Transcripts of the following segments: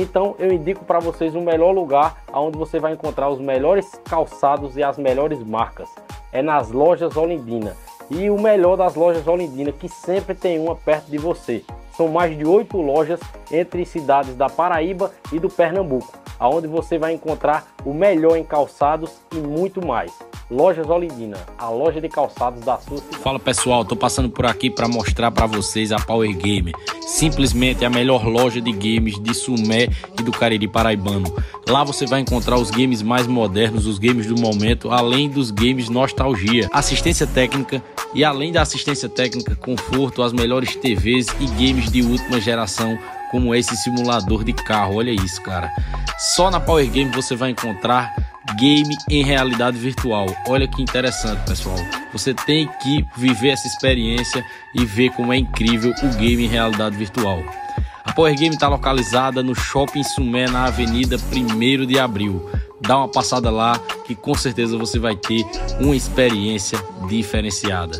Então eu indico para vocês o melhor lugar onde você vai encontrar os melhores calçados e as melhores marcas. É nas lojas Olindina. E o melhor das lojas Olindina, que sempre tem uma perto de você. São mais de oito lojas entre cidades da Paraíba e do Pernambuco, aonde você vai encontrar o melhor em calçados e muito mais. Lojas Olindina, a loja de calçados da sua cidade. Fala pessoal, tô passando por aqui para mostrar para vocês a Power Game. Simplesmente a melhor loja de games de Sumé e do Cariri Paraibano. Lá você vai encontrar os games mais modernos, os games do momento, além dos games nostalgia, assistência técnica e além da assistência técnica, conforto, as melhores TVs e games de última geração como esse simulador de carro. Olha isso, cara. Só na Power Game você vai encontrar game em realidade virtual. Olha que interessante, pessoal. Você tem que viver essa experiência e ver como é incrível o game em realidade virtual. A Power Game está localizada no Shopping Sumé, na Avenida 1 de Abril. Dá uma passada lá que com certeza você vai ter uma experiência diferenciada.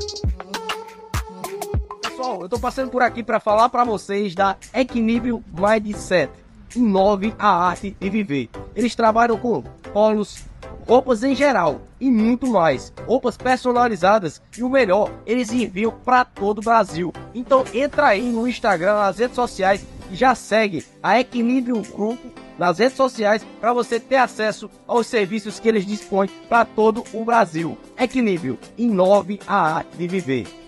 Eu estou passando por aqui para falar para vocês da Equilíbrio Mindset. Inove a arte de viver. Eles trabalham com polos, roupas em geral e muito mais. Roupas personalizadas e o melhor, eles enviam para todo o Brasil. Então entra aí no Instagram, nas redes sociais e já segue a Equilíbrio Grupo nas redes sociais para você ter acesso aos serviços que eles dispõem para todo o Brasil. Equilíbrio, inove a arte de viver.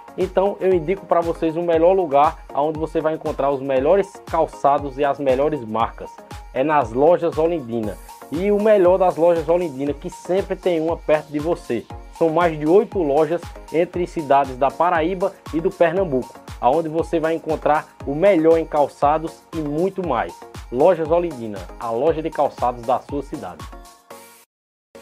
Então eu indico para vocês o melhor lugar onde você vai encontrar os melhores calçados e as melhores marcas. É nas lojas Olindina. E o melhor das lojas Olindina, que sempre tem uma perto de você. São mais de oito lojas entre cidades da Paraíba e do Pernambuco, aonde você vai encontrar o melhor em calçados e muito mais. Lojas Olindina, a loja de calçados da sua cidade.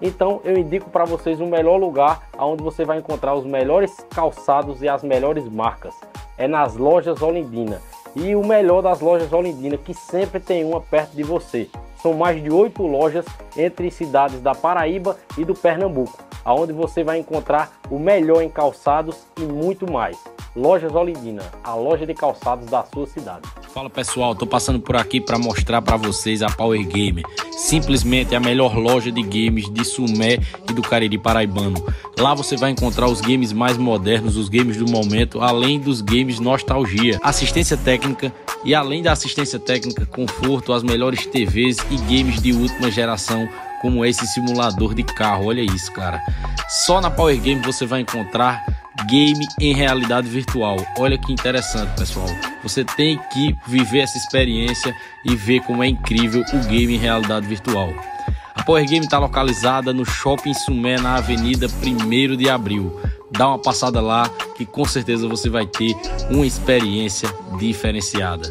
Então eu indico para vocês o melhor lugar onde você vai encontrar os melhores calçados e as melhores marcas. É nas lojas Olindina. E o melhor das lojas Olindina, que sempre tem uma perto de você. São mais de oito lojas entre cidades da Paraíba e do Pernambuco, aonde você vai encontrar o melhor em calçados e muito mais. Lojas Olindina, a loja de calçados da sua cidade. Fala pessoal, tô passando por aqui para mostrar para vocês a Power Game. Simplesmente a melhor loja de games de Sumé e do Cariri Paraibano. Lá você vai encontrar os games mais modernos, os games do momento, além dos games nostalgia, assistência técnica e além da assistência técnica, conforto, as melhores TVs e games de última geração como esse simulador de carro. Olha isso, cara. Só na Power Game você vai encontrar game em realidade virtual. Olha que interessante, pessoal. Você tem que viver essa experiência e ver como é incrível o game em realidade virtual. A Power Game está localizada no Shopping Sumé, na Avenida 1 de Abril. Dá uma passada lá que com certeza você vai ter uma experiência diferenciada.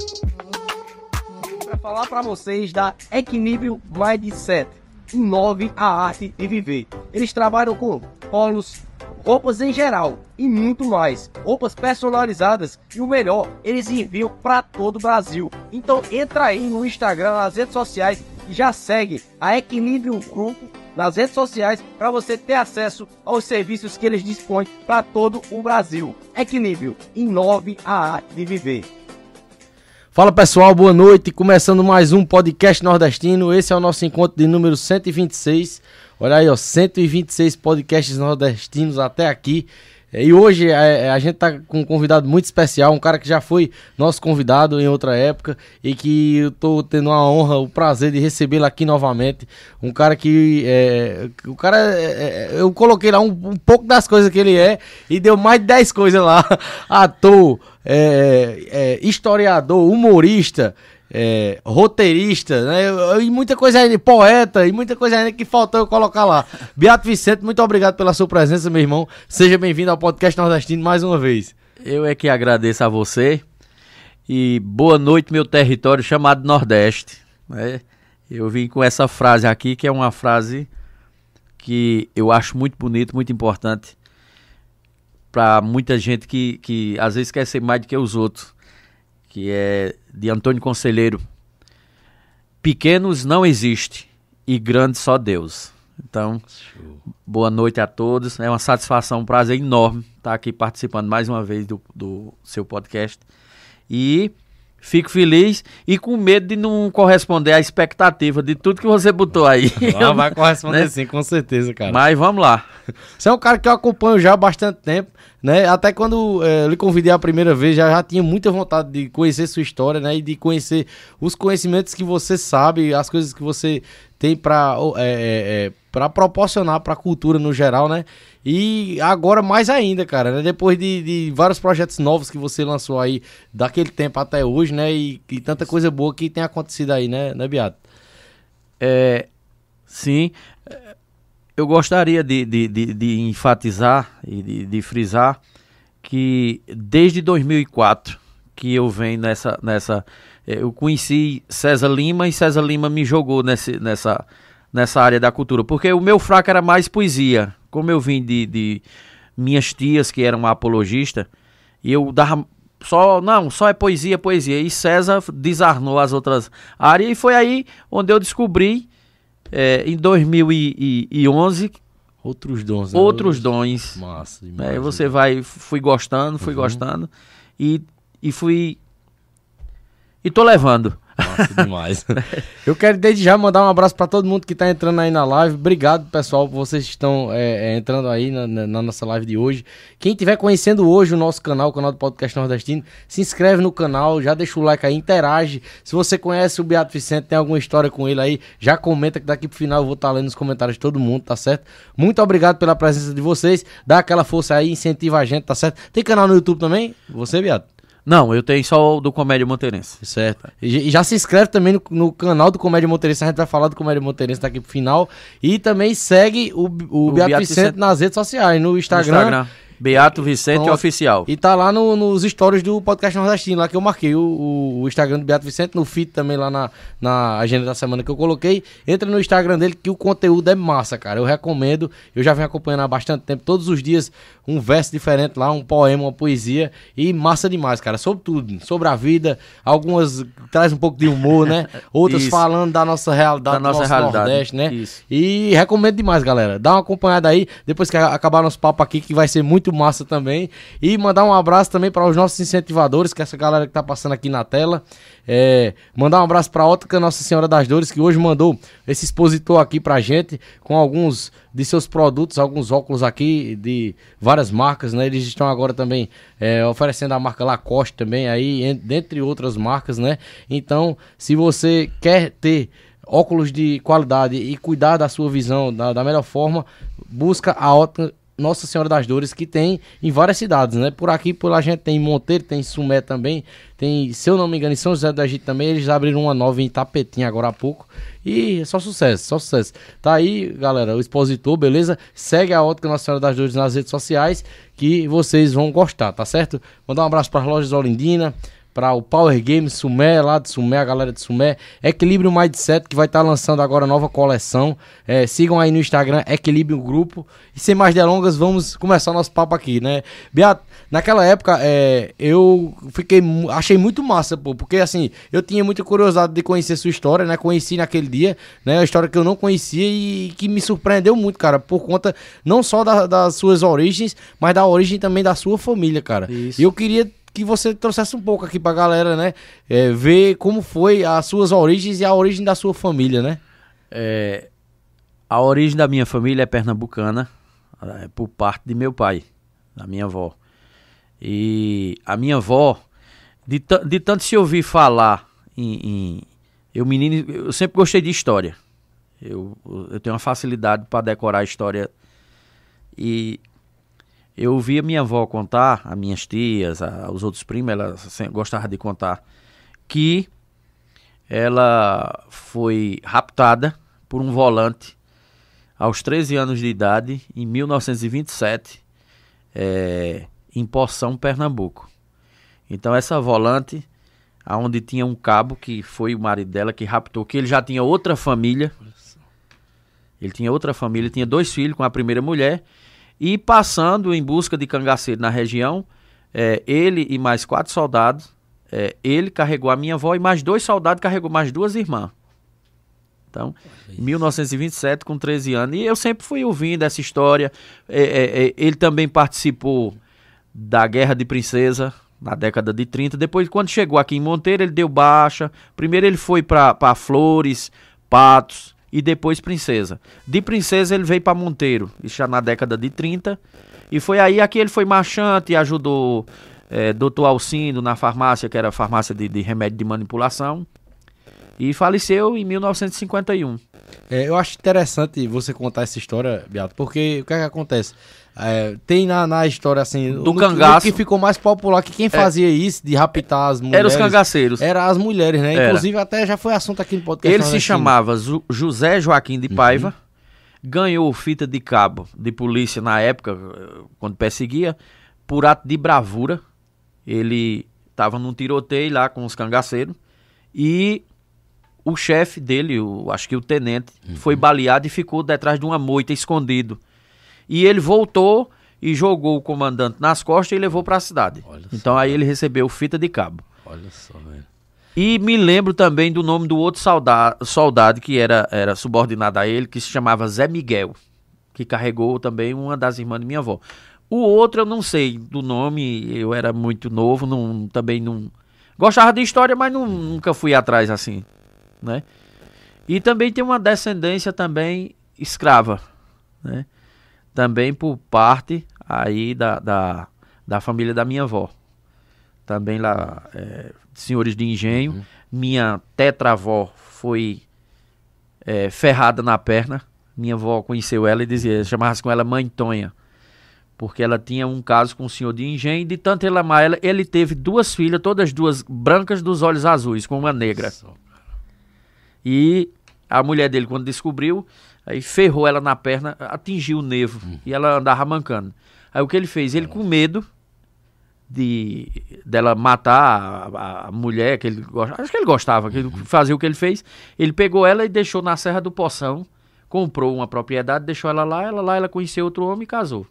Falar para vocês da Equilíbrio Mindset, inove a arte de viver. Eles trabalham com polos, roupas em geral e muito mais. Roupas personalizadas e o melhor, eles enviam para todo o Brasil. Então entra aí no Instagram, nas redes sociais e já segue a Equilíbrio Grupo nas redes sociais para você ter acesso aos serviços que eles dispõem para todo o Brasil. Equilíbrio, inove a arte de viver. Fala pessoal, boa noite. Começando mais um podcast nordestino. Esse é o nosso encontro de número 126. Olha aí, ó, 126 podcasts nordestinos até aqui. E hoje a, é, é, a, gente tá com um convidado muito especial, um cara que já foi nosso convidado em outra época e que eu tô tendo a honra, o prazer de recebê-lo aqui novamente. Um cara que. É, o cara. É, é, eu coloquei lá um, um, pouco das coisas que ele é e deu mais de 10 coisas lá. Ator, é, historiador, humorista é, roteirista, né? E muita coisa ainda, poeta, e muita coisa ainda que faltou eu colocar lá. Beato Vicente, muito obrigado pela sua presença, meu irmão. Seja bem-vindo ao podcast Nordestino mais uma vez. Eu é que agradeço a você. E boa noite, meu território chamado Nordeste. Né? Eu vim com essa frase aqui, que é uma frase que eu acho muito bonita, muito importante para muita gente que, que às vezes quer ser mais do que os outros que é de Antônio Conselheiro. Pequenos não existe e grandes só Deus. Então, boa noite a todos. É uma satisfação, um prazer enorme estar aqui participando mais uma vez do, do seu podcast. E Fico feliz e com medo de não corresponder à expectativa de tudo que você botou aí. Não, vai corresponder né? sim, com certeza, cara. Mas vamos lá. Você é um cara que eu acompanho já há bastante tempo, né? Até quando é, lhe convidei a primeira vez, já, já tinha muita vontade de conhecer sua história, né? E de conhecer os conhecimentos que você sabe, as coisas que você tem para é, é, é para proporcionar para a cultura no geral, né? E agora mais ainda, cara, né? Depois de, de, vários projetos novos que você lançou aí daquele tempo até hoje, né? E, e tanta coisa boa que tem acontecido aí, né, né Beato? É, sim, eu gostaria de, de, de, de enfatizar e de, de frisar que desde 2004 que eu venho nessa, nessa é, eu conheci César Lima e César Lima me jogou nesse, nessa, nessa área da cultura, porque o meu fraco era mais poesia, como eu vim de, de minhas tias que eram apologistas, e eu dava só, não, só é poesia, poesia, e César desarnou as outras áreas, e foi aí onde eu descobri é, em 2011 outros dons. Né? Outros dons. Massa, demais, é, você vai, fui gostando, fui uhum. gostando e, e fui e tô levando. Demais. Eu quero desde já mandar um abraço para todo mundo que tá entrando aí na live. Obrigado, pessoal, por vocês que estão é, é, entrando aí na, na, na, nossa live de hoje. Quem estiver conhecendo hoje o nosso canal, o canal do Podcast Nordestino, se inscreve no canal, já deixa o like aí, interage. Se você conhece o Beato Vicente, tem alguma história com ele aí, já comenta que daqui pro final eu vou estar tá lendo os comentários de todo mundo, tá certo? Muito obrigado pela presença de vocês. Dá aquela força aí, incentiva a gente, tá certo? Tem canal no YouTube também? Você, Beato? Não, eu tenho só o do Comédia Monteirense. Certo. E já se inscreve também no, no, canal do Comédia Monteirense, a gente vai falar do Comédia Monteirense daqui pro final. E também segue o, o, o nas redes sociais, no Instagram. No Instagram. Beato Vicente Pronto. Oficial. E tá lá no, nos stories do podcast nordestino, lá que eu marquei o, o, Instagram do Beato Vicente, no feed também lá na, na agenda da semana que eu coloquei. Entra no Instagram dele que o conteúdo é massa, cara. Eu recomendo. Eu já venho acompanhando há bastante tempo, todos os dias um verso diferente lá, um poema, uma poesia. E massa demais, cara. Sobre tudo, sobre a vida. Algumas traz um pouco de humor, né? Outras Isso. falando da nossa realidade, da nossa realidade. Nordeste, né? Isso. E recomendo demais, galera. Dá uma acompanhada aí, depois que acabar nosso papo aqui, que vai ser muito muito massa também. E mandar um abraço também para os nossos incentivadores, que é essa galera que tá passando aqui na tela. É, mandar um abraço para a Ótica Nossa Senhora das Dores, que hoje mandou esse expositor aqui pra gente, com alguns de seus produtos, alguns óculos aqui de várias marcas, né? Eles estão agora também é, oferecendo a marca Lacoste também aí, dentre outras marcas, né? Então, se você quer ter óculos de qualidade e cuidar da sua visão da, da melhor forma, busca a Ótica nossa Senhora das Dores, que tem em várias cidades, né? Por aqui, por a gente tem Monteiro, tem Sumé também, tem, se eu não me engano, em São José do Egito também, eles abriram uma nova em Tapetinho agora há pouco. E só sucesso, só sucesso. Tá aí, galera, o expositor, beleza? Segue a Ótica Nossa Senhora das Dores nas redes sociais, que vocês vão gostar, tá certo? Mandar um abraço para as lojas Olindina, para o Power Games Sumé, lá de Sumé, a galera de Sumé. Equilíbrio Mindset, que vai estar tá lançando agora nova coleção. É, sigam aí no Instagram, Equilíbrio Grupo. E sem mais delongas, vamos começar nosso papo aqui, né? Beato, naquela época, é, eu fiquei, achei muito massa, pô, porque assim, eu tinha muita curiosidade de conhecer sua história, né? Conheci naquele dia, né? Uma história que eu não conhecia e que me surpreendeu muito, cara, por conta não só da, das suas origens, mas da origem também da sua família, cara. Isso. E eu queria que você trouxesse um pouco aqui pra galera, né? É, ver como foi as suas origens e a origem da sua família, né? É, a origem da minha família é pernambucana, é, por parte de meu pai, da minha avó. E a minha avó, de, de tanto se ouvir falar em, em, eu menino, eu sempre gostei de história. Eu, eu tenho uma facilidade para decorar a história e eu ouvia minha avó contar, as minhas tias, a, os outros primos, ela gostava de contar que ela foi raptada por um volante aos 13 anos de idade, em 1927, é, em Poção, Pernambuco. Então essa volante, aonde tinha um cabo que foi o marido dela que raptou, que ele já tinha outra família. Ele tinha outra família, tinha dois filhos com a primeira mulher e passando em busca de cangaceiro na região, é, ele e mais quatro soldados, é, ele carregou a minha avó e mais dois soldados carregou mais duas irmãs. Então, em 1927, com 13 anos. E eu sempre fui ouvindo essa história. É, é, é, ele também participou da Guerra de Princesa, na década de 30. Depois, quando chegou aqui em Monteiro, ele deu baixa. Primeiro ele foi para Flores, Patos e depois Princesa. De Princesa ele veio para Monteiro, já na década de 30. E foi aí que ele foi marchante e ajudou é, doutor Alcindo na farmácia, que era farmácia de, de remédio de manipulação. E faleceu em 1951. É, eu acho interessante você contar essa história, Beato, porque o que, é que acontece? É, tem na, na história assim. Do cangaço. que ficou mais popular que quem é. fazia é, isso de raptar as mulheres. Era os cangaceiros. Era as mulheres, né? Era. Inclusive, até já foi assunto aqui no podcast. Ele se chamava José Joaquim de Paiva. Uhum. Ganhou fita de cabo de polícia na época, quando perseguia, por ato de bravura. Ele estava num tiroteio lá com os cangaceiros. E o chefe dele, o, acho que o tenente, uhum. foi baleado e ficou detrás de uma moita escondido. E ele voltou e jogou o comandante nas costas e levou para a cidade. Olha então só, aí ele recebeu fita de cabo. Olha só, velho. E me lembro também do nome do outro soldado, soldado que era, era subordinado a ele, que se chamava Zé Miguel, que carregou também uma das irmãs de minha avó. O outro eu não sei do nome, eu era muito novo, não, também não. Gostava de história, mas não, nunca fui atrás assim, né? E também tem uma descendência também escrava, né? Também por parte aí da, da, da família da minha avó. Também lá, é, senhores de engenho. Uhum. Minha tetravó foi é, ferrada na perna. Minha avó conheceu ela e dizia, chamava-se com ela Mãe Tonha. Porque ela tinha um caso com o senhor de engenho, de tanto ele amar ela, ele teve duas filhas, todas duas brancas dos olhos azuis, com uma negra. E a mulher dele, quando descobriu, Aí ferrou ela na perna, atingiu o nervo uhum. e ela andava mancando. Aí o que ele fez? Ele com medo de dela matar a, a mulher que ele gostava, acho que ele gostava, que ele uhum. fazia o que ele fez. Ele pegou ela e deixou na Serra do Poção, comprou uma propriedade, deixou ela lá, ela lá ela conheceu outro homem e casou.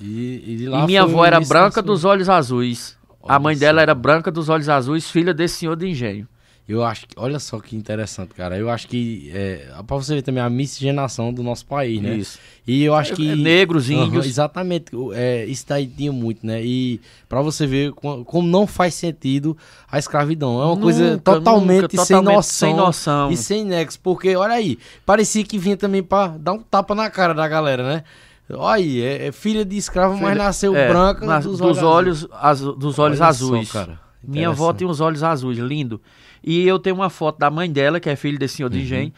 E, e, e minha avó era branca dos olhos azuis. Olha a mãe dela era branca dos olhos azuis, filha desse senhor de engenho. Eu acho que, olha só que interessante, cara. Eu acho que, é, pra você ver também a miscigenação do nosso país, né? Isso. E eu acho que. É, negros, índios. exatamente. É, isso daí tinha muito, né? E pra você ver como, não faz sentido a escravidão. É uma nunca, coisa totalmente, nunca, sem, totalmente noção, sem noção. E sem nexo. Porque, olha aí, parecia que vinha também pra dar um tapa na cara da galera, né? Olha aí, é, é filha de escravo, filha, mas nasceu é, branca nas, dos, dos, olhos, azuis. dos olhos azuis. Só, Minha avó tem os olhos azuis, lindo. E eu tenho uma foto da mãe dela, que é filha desse senhor de uhum. engenho,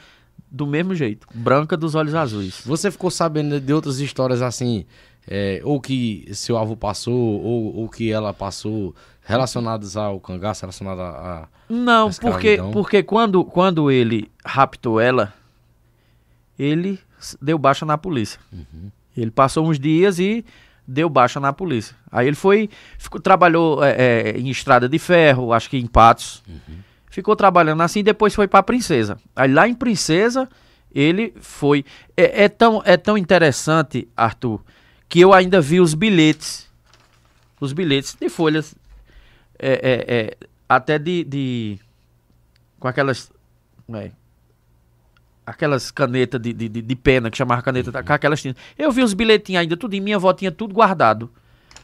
do mesmo jeito, branca dos olhos azuis. Você ficou sabendo de outras histórias assim, é, ou que seu avô passou, ou, ou que ela passou, relacionadas ao cangaço, relacionadas a, a. Não, porque, porque quando, quando ele raptou ela, ele deu baixa na polícia. Uhum. Ele passou uns dias e deu baixa na polícia. Aí ele foi, ficou, trabalhou é, é, em estrada de ferro, acho que em Patos. Uhum. Ficou trabalhando assim, depois foi para Princesa. Aí lá em Princesa, ele foi. É, é, tão, é tão interessante, Arthur, que eu ainda vi os bilhetes. Os bilhetes de folhas. É, é, é até de, de. Com aquelas. É, aquelas canetas de, de, de, pena, que chamava caneta, uhum. com aquelas tintas. Eu vi os bilhetinhos ainda, tudo em minha avó tinha tudo guardado.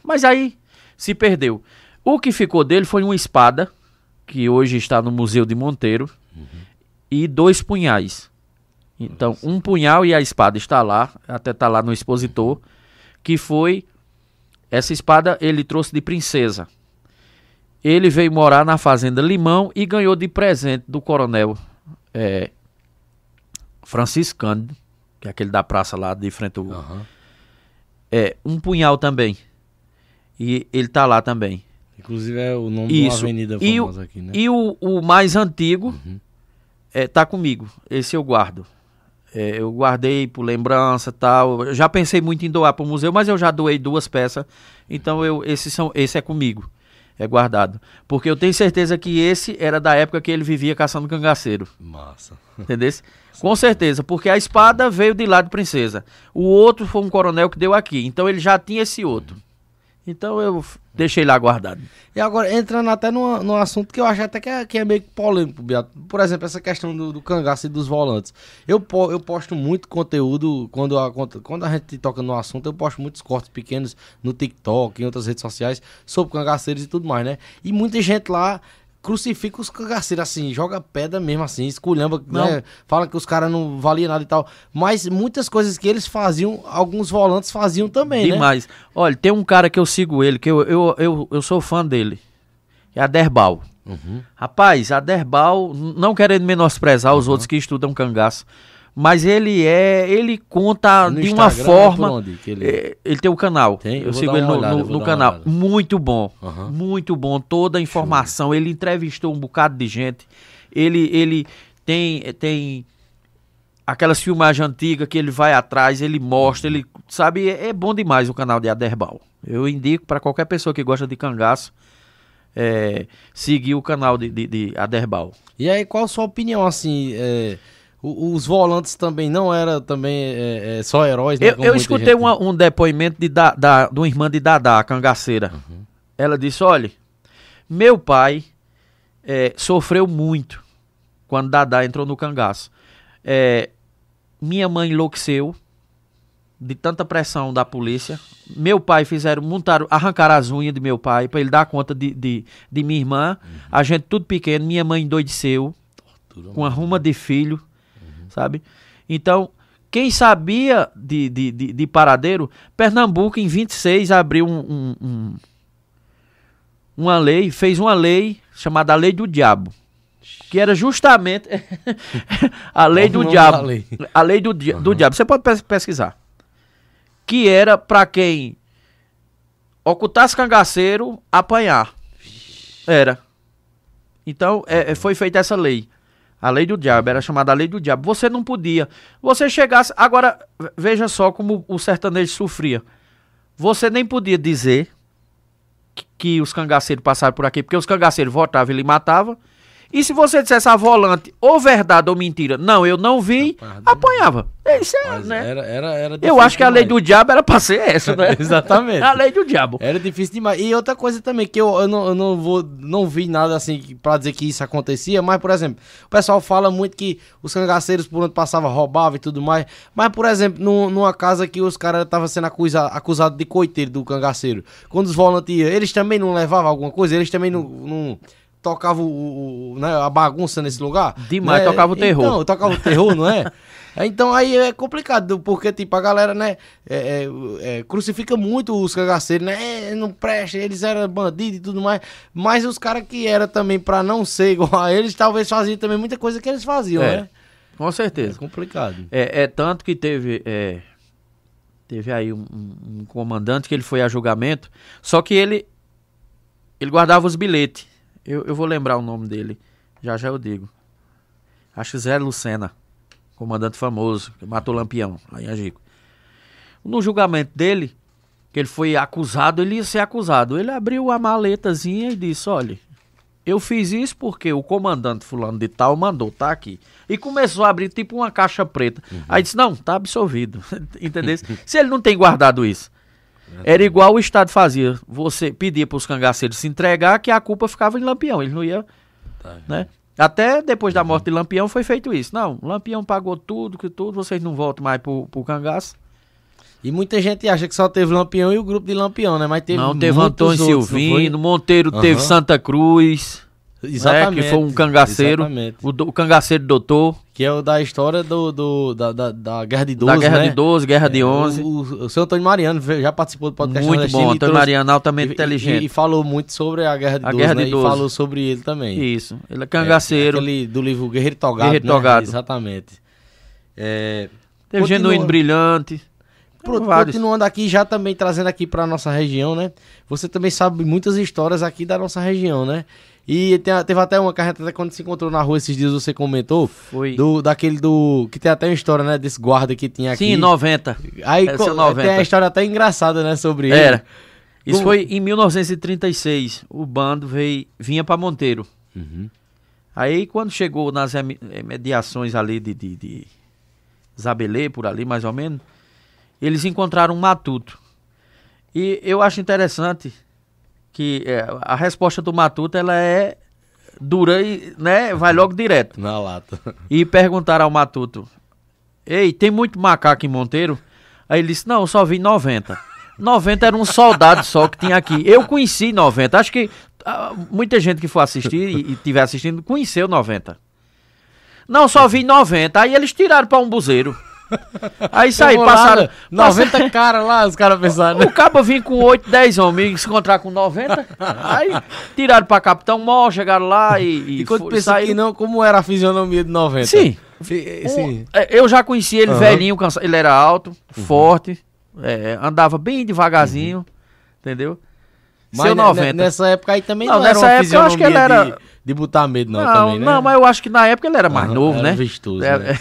Mas aí se perdeu. O que ficou dele foi uma espada, que hoje está no Museu de Monteiro, e dois punhais. Então, um punhal e a espada está lá, até está lá no expositor, que foi essa espada ele trouxe de princesa. Ele veio morar na fazenda Limão e ganhou de presente do coronel é, Francisco Cândido, que é aquele da praça lá de frente ao, Aham. é, um punhal também. E ele tá lá também. Inclusive é o nome de uma Isso. avenida E famosa aqui, né? e o, o mais antigo Uhum. é, tá comigo. Esse eu guardo. É, eu guardei por lembrança tal. Eu já pensei muito em doar para o museu, mas eu já doei duas peças. Então eu, esse, são, esse é comigo. É guardado. Porque eu tenho certeza que esse era da época que ele vivia caçando cangaceiro. Massa. Entendeu? Com certeza, porque a espada veio de lá de princesa. O outro foi um coronel que deu aqui. Então ele já tinha esse outro. Então eu deixei lá guardado. E agora, entrando até num assunto que eu acho até que é, que é meio polêmico, Beato. Por exemplo, essa questão do, do cangaço e dos volantes. Eu, po- eu posto muito conteúdo, quando a, quando a gente toca no assunto, eu posto muitos cortes pequenos no TikTok, em outras redes sociais, sobre cangaceiros e tudo mais, né? E muita gente lá crucifica os cangaceiros assim, joga pedra mesmo assim, esculhamba, né? Fala que os caras não valiam nada e tal. Mas muitas coisas que eles faziam, alguns volantes faziam também, né? Demais. Olha, tem um cara que eu sigo ele, que eu, eu, eu, eu sou fã dele. É a Derbal. Uhum. Rapaz, a Derbal, não querendo menosprezar os outros que estudam cangaço, mas ele é, ele conta No de uma Instagram, é forma. que ele- É, ele tem o canal. Tem? Eu Eu sigo ele no, olhada, no- no canal. Muito bom. Aham. Muito bom. Toda a informação. Ele entrevistou um bocado de gente. Ele, ele tem, tem aquelas filmagens antigas que ele vai atrás, ele mostra, ele sabe, é, é bom demais o canal de Aderbal. Eu indico para qualquer pessoa que gosta de cangaço é, seguir o canal de, de, de Aderbal. E aí, qual a sua opinião, assim, é, o- os volantes também não eram também é, é, só heróis, né? Eu, eu escutei uma- um depoimento de, da, da, de uma irmã de Dadá, a cangaceira. Ela disse: olha, meu pai eh, sofreu muito quando Dadá entrou no cangaço. Eh, minha mãe enlouqueceu de tanta pressão da polícia. Meu pai fizeram, montaram, arrancaram as unhas de meu pai para ele dar conta de, de, de minha irmã. A gente tudo pequeno, minha mãe endoideceu com uma ruma de filho, sabe? Então, quem sabia de, de, de, de paradeiro, Pernambuco em 26 abriu um, um- um- uma lei, fez uma lei chamada Lei do Diabo, que era justamente a lei do diabo. lei? A lei do, di- do diabo. Você pode pes- pesquisar. Que era para quem ocultasse cangaceiro, apanhar. Era. Então, é, é, foi feita essa lei. A lei do diabo, era chamada a lei do diabo. Você não podia. Você chegasse. Agora, ve- veja só como o sertanejo sofria. Você nem podia dizer que, que os cangaceiros passaram por aqui, porque os cangaceiros votavam e ele matava. E se você dissesse a volante, ou verdade ou mentira, não, eu não vi, Apanhava. É Isso é, Mas né? era, era, era Eu acho que a lei demais. do diabo era pra ser essa, né? Exatamente. a lei do diabo. Era difícil demais. E outra coisa também, que eu, eu, não, eu não vou não vi nada assim pra dizer que isso acontecia, mas, por exemplo, o pessoal fala muito que os cangaceiros por onde passava roubavam e tudo mais. Mas, por exemplo, num- numa casa que os caras estavam sendo acusa, acusados de coiteiro do cangaceiro, quando os volantes iam, eles também não levavam alguma coisa? Eles também não. não tocavam o, o- né, a bagunça nesse lugar? Demais, né? tocava o terror. Então, tocava o terror, não é? É, Então aí é complicado, porque tipo, a galera, né, é, é, é, crucifica muito os cangaceiros, né? É, não presta, eles eram bandidos e tudo mais. Mas os caras que eram também pra não ser igual a eles, talvez faziam também muita coisa que eles faziam, É, né? Com É certeza. complicado. É, é tanto que teve. é, teve aí um, um- um comandante que ele foi a julgamento, só que ele. Ele guardava os bilhetes. Eu, eu vou lembrar o nome dele. Já já eu digo. Acho que Zé Lucena. Comandante famoso, que matou Lampião, lá em Agico. No julgamento dele, que ele foi acusado, ele ia ser acusado. Ele abriu a maletazinha e disse: olha, eu fiz isso porque o comandante fulano de tal mandou, tá aqui. E começou a abrir tipo uma caixa preta. Aí disse, não, tá absolvido. Entendeu? Se ele não tem guardado isso. Era igual o Estado fazia. Você pedia para os cangaceiros se entregar que a culpa ficava em Lampião. Ele não ia, né? Até depois da morte de Lampião foi feito isso. Não, Lampião pagou tudo, que tudo, vocês não voltam mais pro, pro cangaço. E muita gente acha que só teve Lampião e o grupo de Lampião, né? Mas teve não, teve Antônio outros, Silvino, Monteiro Aham. teve Santa Cruz, foi? né, Exatamente. que foi um cangaceiro, Exatamente. o, do- o cangaceiro doutor, Que é o da história do, do- da, da, da Guerra de 12, da Guerra né? de 12, Guerra de É, 11. O, o, o seu Antônio Mariano já participou do podcast muito bom, e Antônio trouxe- Mariano altamente e- inteligente. E, e falou muito sobre a Guerra de A 12, Guerra né? de E 12. falou sobre ele também. Isso, ele é cangaceiro, Aquele do livro Guerreiro Togado, Guerreiro né? Togado. Exatamente. É, teve continua- Genuíno Brilhante. Pro-. Continuando aqui, já também trazendo aqui pra nossa região, né? Você também sabe muitas histórias aqui da nossa região, né? E tem- teve até uma carreta até quando se encontrou na rua esses dias, você comentou. Foi. Do, daquele do. Que tem até uma história, né? Desse guarda que tinha aqui. Sim, 90. Aí co- é 90. tem a história até engraçada, né? Sobre ele. Era. Isso Como- foi em 1936. O bando veio, vinha para Monteiro. Uhum. Aí quando chegou nas emi- mediações ali de, de, de Zabelê, por ali mais ou menos, eles encontraram um matuto. E eu acho interessante que é, a resposta do matuto ela é dura e né, vai logo direto. Na lata. E perguntaram ao matuto: Ei, tem muito macaco em Monteiro? Aí ele disse: Não, eu só vi 90. 90 era um soldado só que tinha aqui. Eu conheci 90. Acho que ah, muita gente que for assistir e estiver assistindo conheceu 90. Não, só vi 90. Aí eles tiraram para um buzeiro. Aí saí, passaram. né? 90 caras lá, os caras pensaram. né? O cabo vinha com 8, 10 homens, se encontrar com 90. Aí tiraram para Capitão Mó, chegaram lá e. E, E quando pensa que não, como era a fisionomia de 90? Sim. Fi- Um- Sim. é, Eu já conheci ele Aham. velhinho, ele era alto, forte, é, andava bem devagarzinho, entendeu? Mas Seu ne- 90. ne- nessa época aí também Não, não, era nessa época eu acho que ele era- de, de botar medo não, não, também, né? não, mas eu acho que na época ele era mais Aham, novo, era né? vistoso, É, né?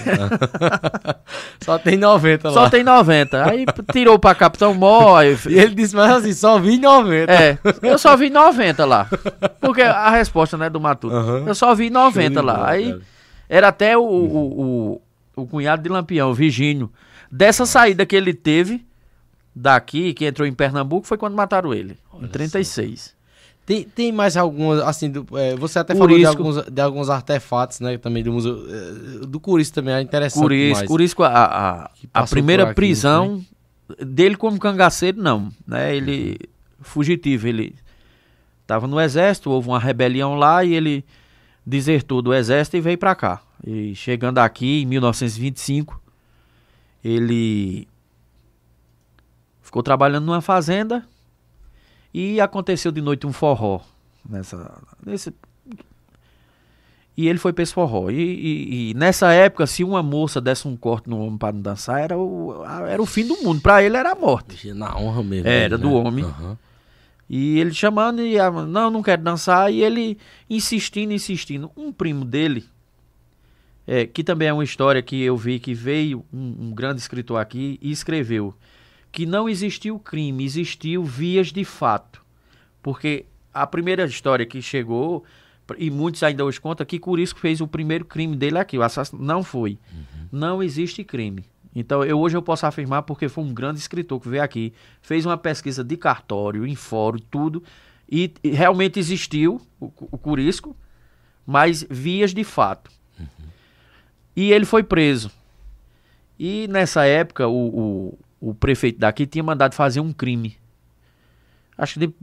Só tem 90 lá. Só tem 90. Aí tirou pra Capitão Mó. E ele disse, mas assim, só vi 90. É, eu só vi 90 lá. Porque a resposta, né, do Matuto. Aham. Eu só vi 90 Show lá. bola, Aí cara. era até o, o, o, o cunhado de Lampião, o Virgínio. Dessa saída que ele teve daqui, que entrou em Pernambuco, foi quando mataram ele. Em 36. Tem, tem mais algumas, assim, do- é, você até Curisco. falou de alguns, de alguns artefatos, né, também do museu, é, do Curisco também é interessante Curisco, demais. Curisco a, a, a primeira aqui, prisão dele como cangaceiro, não. Né? Ele, fugitivo, ele estava no exército, houve uma rebelião lá e ele desertou do exército e veio para cá. E chegando aqui em 1925, ele ficou trabalhando numa fazenda e aconteceu de noite um forró nessa nesse e ele foi pra esse forró. E, e- e nessa época, se uma moça desse um corte no homem pra não dançar, era o, era o fim do mundo. Pra ele era a morte. Na honra mesmo. Era, né? do homem. Aham. E ele chamando e não, não quero dançar. E ele insistindo, insistindo. Um primo dele, é, que também é uma história que eu vi que veio um, um grande escritor aqui e escreveu que não existiu crime, existiu vias de fato. Porque a primeira história que chegou, e muitos ainda hoje contam, que Curisco fez o primeiro crime dele aqui. O assassino não foi. Não existe crime. Então, eu, hoje eu posso afirmar porque foi um grande escritor que veio aqui, fez uma pesquisa de cartório, em fórum, tudo, e, e realmente existiu o, o Curisco, mas vias de fato. E ele foi preso. E nessa época, o, o, o prefeito daqui tinha mandado fazer um crime. Acho que de-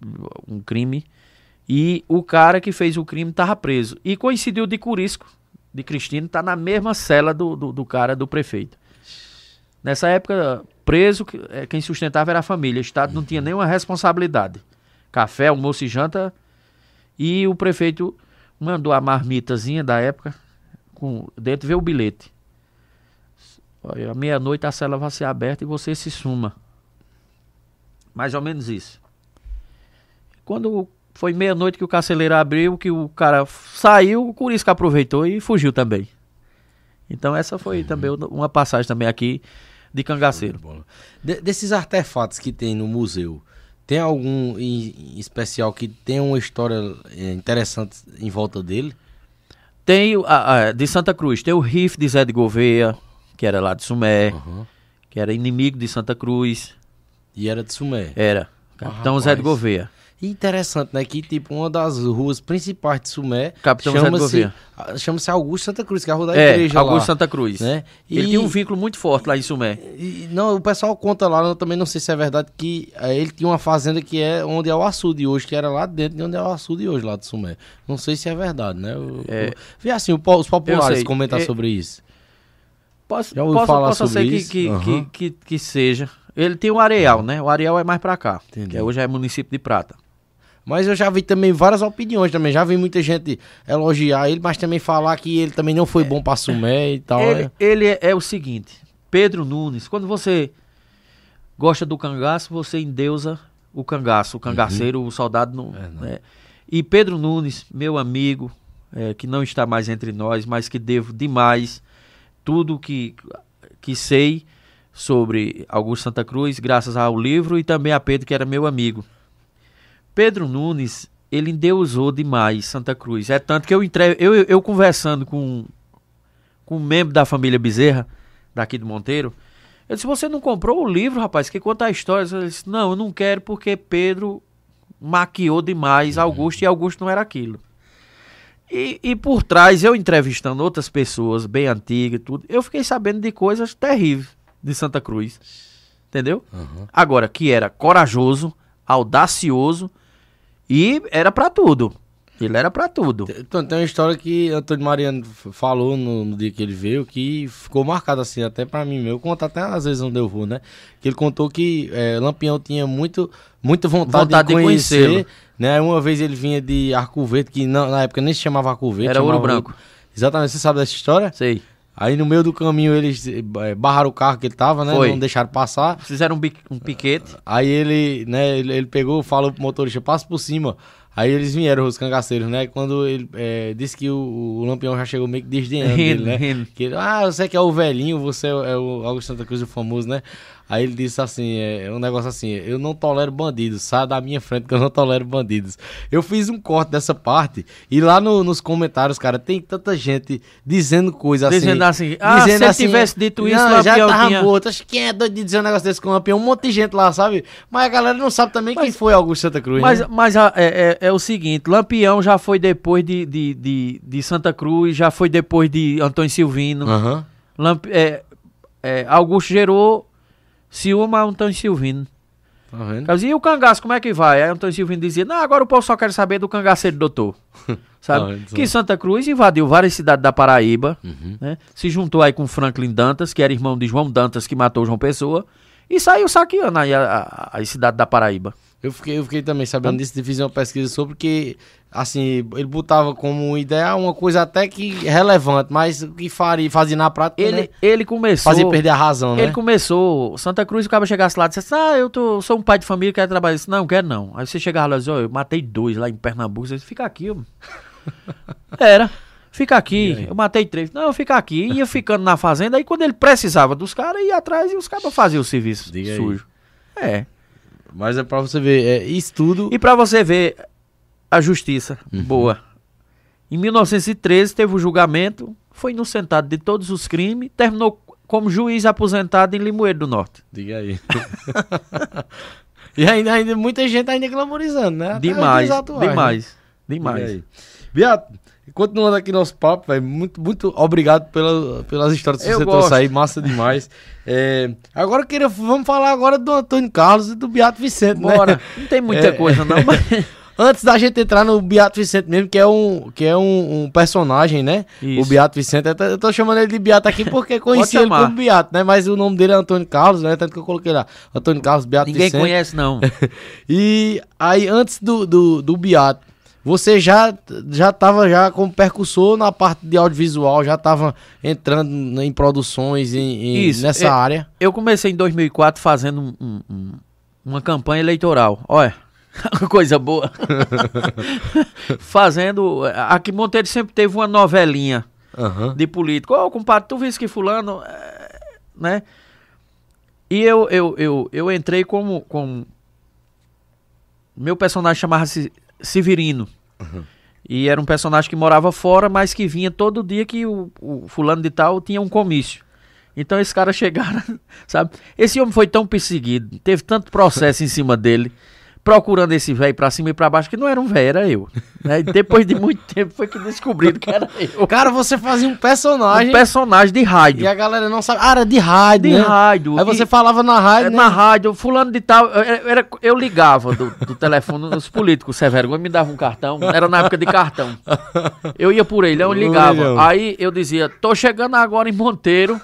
um crime. E o cara que fez o crime estava preso. E coincidiu de Curisco, de Cristino, tá na mesma cela do, do, do cara do prefeito. Nessa época, preso, eh, quem sustentava era a família. O Estado não tinha nenhuma responsabilidade. Café, almoço e janta. E o prefeito mandou a marmitazinha da época. Com, dentro veio o bilhete. Olha, à meia-noite a cela vai ser aberta e você se suma. Mais ou menos isso. Quando foi meia-noite que o carceleiro abriu, que o cara saiu, o Curisco aproveitou e fugiu também. Então essa foi também uma passagem também aqui de cangaceiro. De- desses artefatos que tem no museu, tem algum em, em especial que tem uma história é, interessante em volta dele? Tem o- a- a- de Santa Cruz, tem o RIF de Zé de Gouveia, que era lá de Sumé, Aham. que era inimigo de Santa Cruz, E era de Sumé. era Capitão Ah, Zé de. Gouveia. Interessante, né? Que, tipo, uma das ruas principais de Sumé Capitão José de chama-se Gouveia. chama-se Augusto Santa Cruz, que é a rua da É, igreja Augusto lá. Santa Cruz. Né? Ele E- tinha um vínculo muito forte lá em Sumé. E, não, o pessoal conta lá, eu também não sei se é verdade, que eh, ele tinha uma fazenda que é onde é o açude hoje, que era lá dentro de onde é o açude hoje, lá de Sumé. Não sei se é verdade, né? Eu, É. eu- Vê assim, os populares comentar É- sobre isso. Posso, Já ouviu posso, falar possa sobre ser que, isso? que, Aham. que, que, que seja. Ele tem o Areal, né? O Areal é mais pra cá. Entendi. Que hoje é município de Prata. Mas eu já vi também várias opiniões também. Já vi muita gente elogiar ele, mas também falar que ele também não foi bom pra Sumé e tal. Ele, né? ele é, é o seguinte: Pedro Nunes, quando você gosta do cangaço, você endeusa o cangaço, o cangaceiro, o soldado. Não, É, né? E Pedro Nunes, meu amigo, é, que não está mais entre nós, mas que devo demais tudo que, que sei sobre Augusto Santa Cruz, graças ao livro e também a Pedro, que era meu amigo. Pedro Nunes, ele endeusou demais Santa Cruz. É tanto que eu, entre... eu, eu, eu conversando com, com um membro da família Bezerra, daqui do Monteiro, eu disse, você não comprou o livro, rapaz, que conta a história? Ele disse, não, eu não quero porque Pedro maquiou demais Augusto e Augusto não era aquilo. E, e por trás, eu entrevistando outras pessoas bem antigas e tudo, eu fiquei sabendo de coisas terríveis de Santa Cruz. Entendeu? Agora, que era corajoso, audacioso e era pra tudo. Ele era pra tudo. Então, tem uma história que Antônio Mariano falou no, no dia que ele veio que ficou marcada assim, até pra mim meu. Eu conto até às vezes onde eu vou, né? Que ele contou que eh, Lampião tinha muito, muita vontade, Vontade de de conhecer. conhecê-lo. né? Uma vez ele vinha de Arco Verde, que não- na época nem se chamava Arco Verde. Era Ouro Branco. Exatamente, você sabe dessa história? Sei. Aí no meio do caminho eles eh, barraram o carro que ele tava, né? Foi. Não deixaram passar. Fizeram um, um piquete. Aí ele, né, ele, ele pegou, falou pro motorista, passa por cima. Aí eles vieram, os cangaceiros, né? Quando ele eh, disse que o, o Lampião já chegou meio que desdenhando dele, né? Que ele, ah, você que é o velhinho, você é o- é o Augusto Santa Cruz, o famoso, né? Aí ele disse assim, é, é um negócio assim, eu não tolero bandidos, sai da minha frente que eu não tolero bandidos. Eu fiz um corte dessa parte e lá no- nos comentários, cara, tem tanta gente dizendo coisa assim. Dizendo assim, ah, se ele tivesse dito isso, não, já tava tinha- morto. Acho que quem é doido de dizer um negócio desse com o Lampião? Um monte de gente lá, sabe? Mas a galera não sabe também quem foi Augusto Santa Cruz, Mas, né? mas a- é, é- é o seguinte, Lampião já foi depois de, de, de, de Santa Cruz, já foi depois de Antônio Silvino. Aham. Lamp- é, é, Augusto gerou ciúme a Antônio Silvino. Tá vendo? E o cangaço, como é que vai? Aí Antônio Silvino dizia, não, agora o povo só quer saber do cangaceiro doutor. Sabe? Ah, então. que Santa Cruz invadiu várias cidades da Paraíba, Uhum. né? se juntou aí com Franklin Dantas, que era irmão de João Dantas, que matou João Pessoa, e saiu saqueando aí a, a, a cidade da Paraíba. Eu fiquei, eu fiquei também sabendo disso de fazer uma pesquisa sobre que, assim, ele botava como ideia uma coisa até que relevante, mas o que faria, fazia na prática, Ele, né? ele começou... Fazia perder a razão, né? Ele começou, Santa Cruz, o cara chegasse lá e dissesse, ah, eu tô, sou um pai de família, quero trabalhar. Eu disse, não, quero não. Aí você chegava lá e disse, ó, eu matei dois lá em Pernambuco. Você disse, fica aqui, ó. Era, fica aqui. Eu matei três. Não, fica aqui. Ia ficando na fazenda, aí quando ele precisava dos caras, ia atrás e os caras faziam o serviço Diga aí. sujo. É. Mas é pra você ver, é, isso tudo... E pra você ver a justiça boa. Em 1913 teve o julgamento, foi inocentado de todos os crimes, terminou como juiz aposentado em Limoeiro do Norte. Diga aí. e ainda, ainda muita gente ainda glamorizando, né? Demais, atuais, né? demais, Diga demais. Beato, continuando aqui nosso papo, velho, muito, muito obrigado pela, pelas histórias que Eu você gosto. trouxe aí, massa demais. É, agora eu queria, vamos falar agora do Antônio Carlos e do Beato Vicente, né? Bora. Não tem muita É. coisa não, mas... Antes da gente entrar no Beato Vicente mesmo, que é um, que é um, um personagem, né? Isso. O Beato Vicente, eu tô, eu tô chamando ele de Beato aqui porque conheci ele como Beato, né? Mas o nome dele é Antônio Carlos, né? Tanto que eu coloquei lá, Antônio Carlos Beato Ninguém Vicente. conhece não. E aí, antes do, do, do Beato, você já, já tava já como percussor na parte de audiovisual, já tava entrando em produções em, em- Isso, nessa é- área. Eu comecei em 2004 fazendo um- um- uma campanha eleitoral. Olha, coisa boa. fazendo... Aqui Monteiro sempre teve uma novelinha Aham. de político. Ô, compadre, tu viste que fulano... é, Né? E eu, eu, eu, eu entrei como, como... Meu personagem chamava-se Severino. E era um personagem que morava fora, mas que vinha todo dia que o, o fulano de tal tinha um comício. Então esse cara chegaram, sabe? Esse homem foi tão perseguido, teve tanto processo em cima dele, procurando esse velho pra cima e pra baixo, que não era um velho, era eu. Né? Depois de muito tempo foi que descobriram que era eu. Cara, você fazia um personagem Um personagem de rádio. e a galera não sabe. Ah, era de rádio, De né? rádio. Aí você E- falava na rádio, né? na rádio, fulano de tal, era- eu ligava do, do telefone, os políticos, sem vergonha, me dava um cartão, era na época de cartão. Eu ia por ele, eu ligava. Aí eu dizia, tô chegando agora em Monteiro.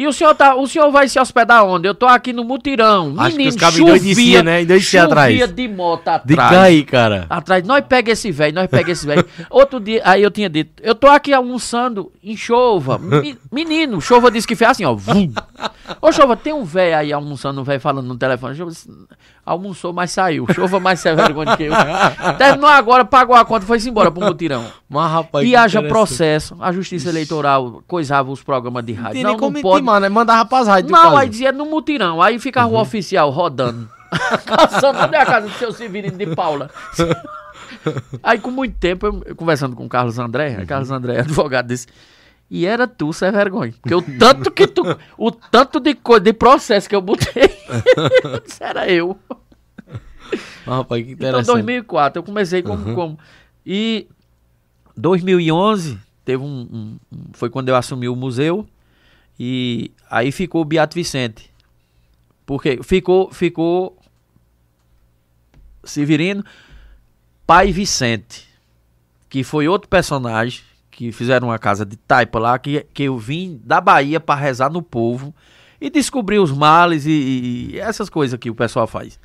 E o senhor, tá, o senhor vai se hospedar onde? Eu tô aqui no mutirão. Acho que os chovia, endoideciam, né? Atrás. chovia de moto atrás. Diga aí, cara. Atrás, nós pega esse velho, nós pega esse velho. Outro dia, aí eu tinha dito, eu tô aqui almoçando em Chova. Me- Menino, Chova disse que fez assim, ó. Vum. Ô, Chova, tem um velho aí almoçando, um velho falando no telefone. Chova disse, almoçou, mas saiu. Chova mais sem vergonha que eu. Terminou agora, pagou a conta, foi-se embora pro mutirão. Mas, rapaz. E haja processo, a justiça eleitoral coisava os programas de Não rádio. Não, como não pode. intimar, né? Mandava pras rádios. Não, aí dizia no mutirão. Aí ficava o oficial rodando. Caçando é a casa do seu Severino de Paula. Aí com muito tempo, eu, eu conversando com o Carlos André, aí Carlos André, advogado, disse. E era tu, sem vergonha. Porque o tanto que tu. O tanto de coisa, de processo que eu botei. era eu. Ah, rapaz, que Então, interessante. 2004, eu comecei como. como e 2011, teve um, um- um- Foi quando eu assumi o museu. E aí ficou o Beato Vicente. Porque ficou. Ficou. Severino, Pai Vicente. Que foi outro personagem. Que fizeram uma casa de taipa lá. Que, que eu vim da Bahia para rezar no povo. E descobrir os males e, e- essas coisas que o pessoal faz.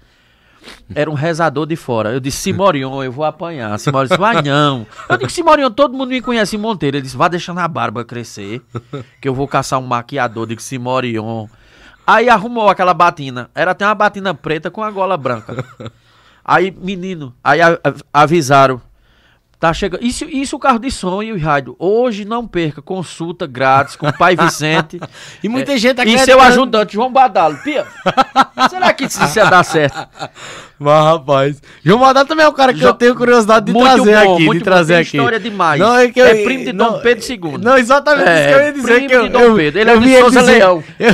Era um rezador de fora. Eu disse, Simorion, eu vou apanhar. Simorion disse, vai não. Eu disse, Simorion, todo mundo me conhece em Monteiro. Ele disse, vá deixando a barba crescer, que eu vou caçar um maquiador. Eu disse, Simorion. Aí arrumou aquela batina. Era até uma batina preta com a gola branca. Aí, menino, aí avisaram. Tá chegando. Isso, isso o carro de som e o rádio. Hoje não perca consulta grátis com o pai Vicente. E muita gente E acreditando. seu ajudante, João Badalo. Pia, será que isso ia dar certo? Mas, rapaz. João Badal também é um cara que Jo- eu tenho curiosidade de Muito trazer bom, aqui. de trazer aqui. história demais. Não, é, que eu, É primo de Dom não, Pedro II. Não, exatamente É, isso que eu ia dizer. primo que eu, de Dom eu- Pedro. Ele eu é de vi ele Souza dizer- Leão. Eu,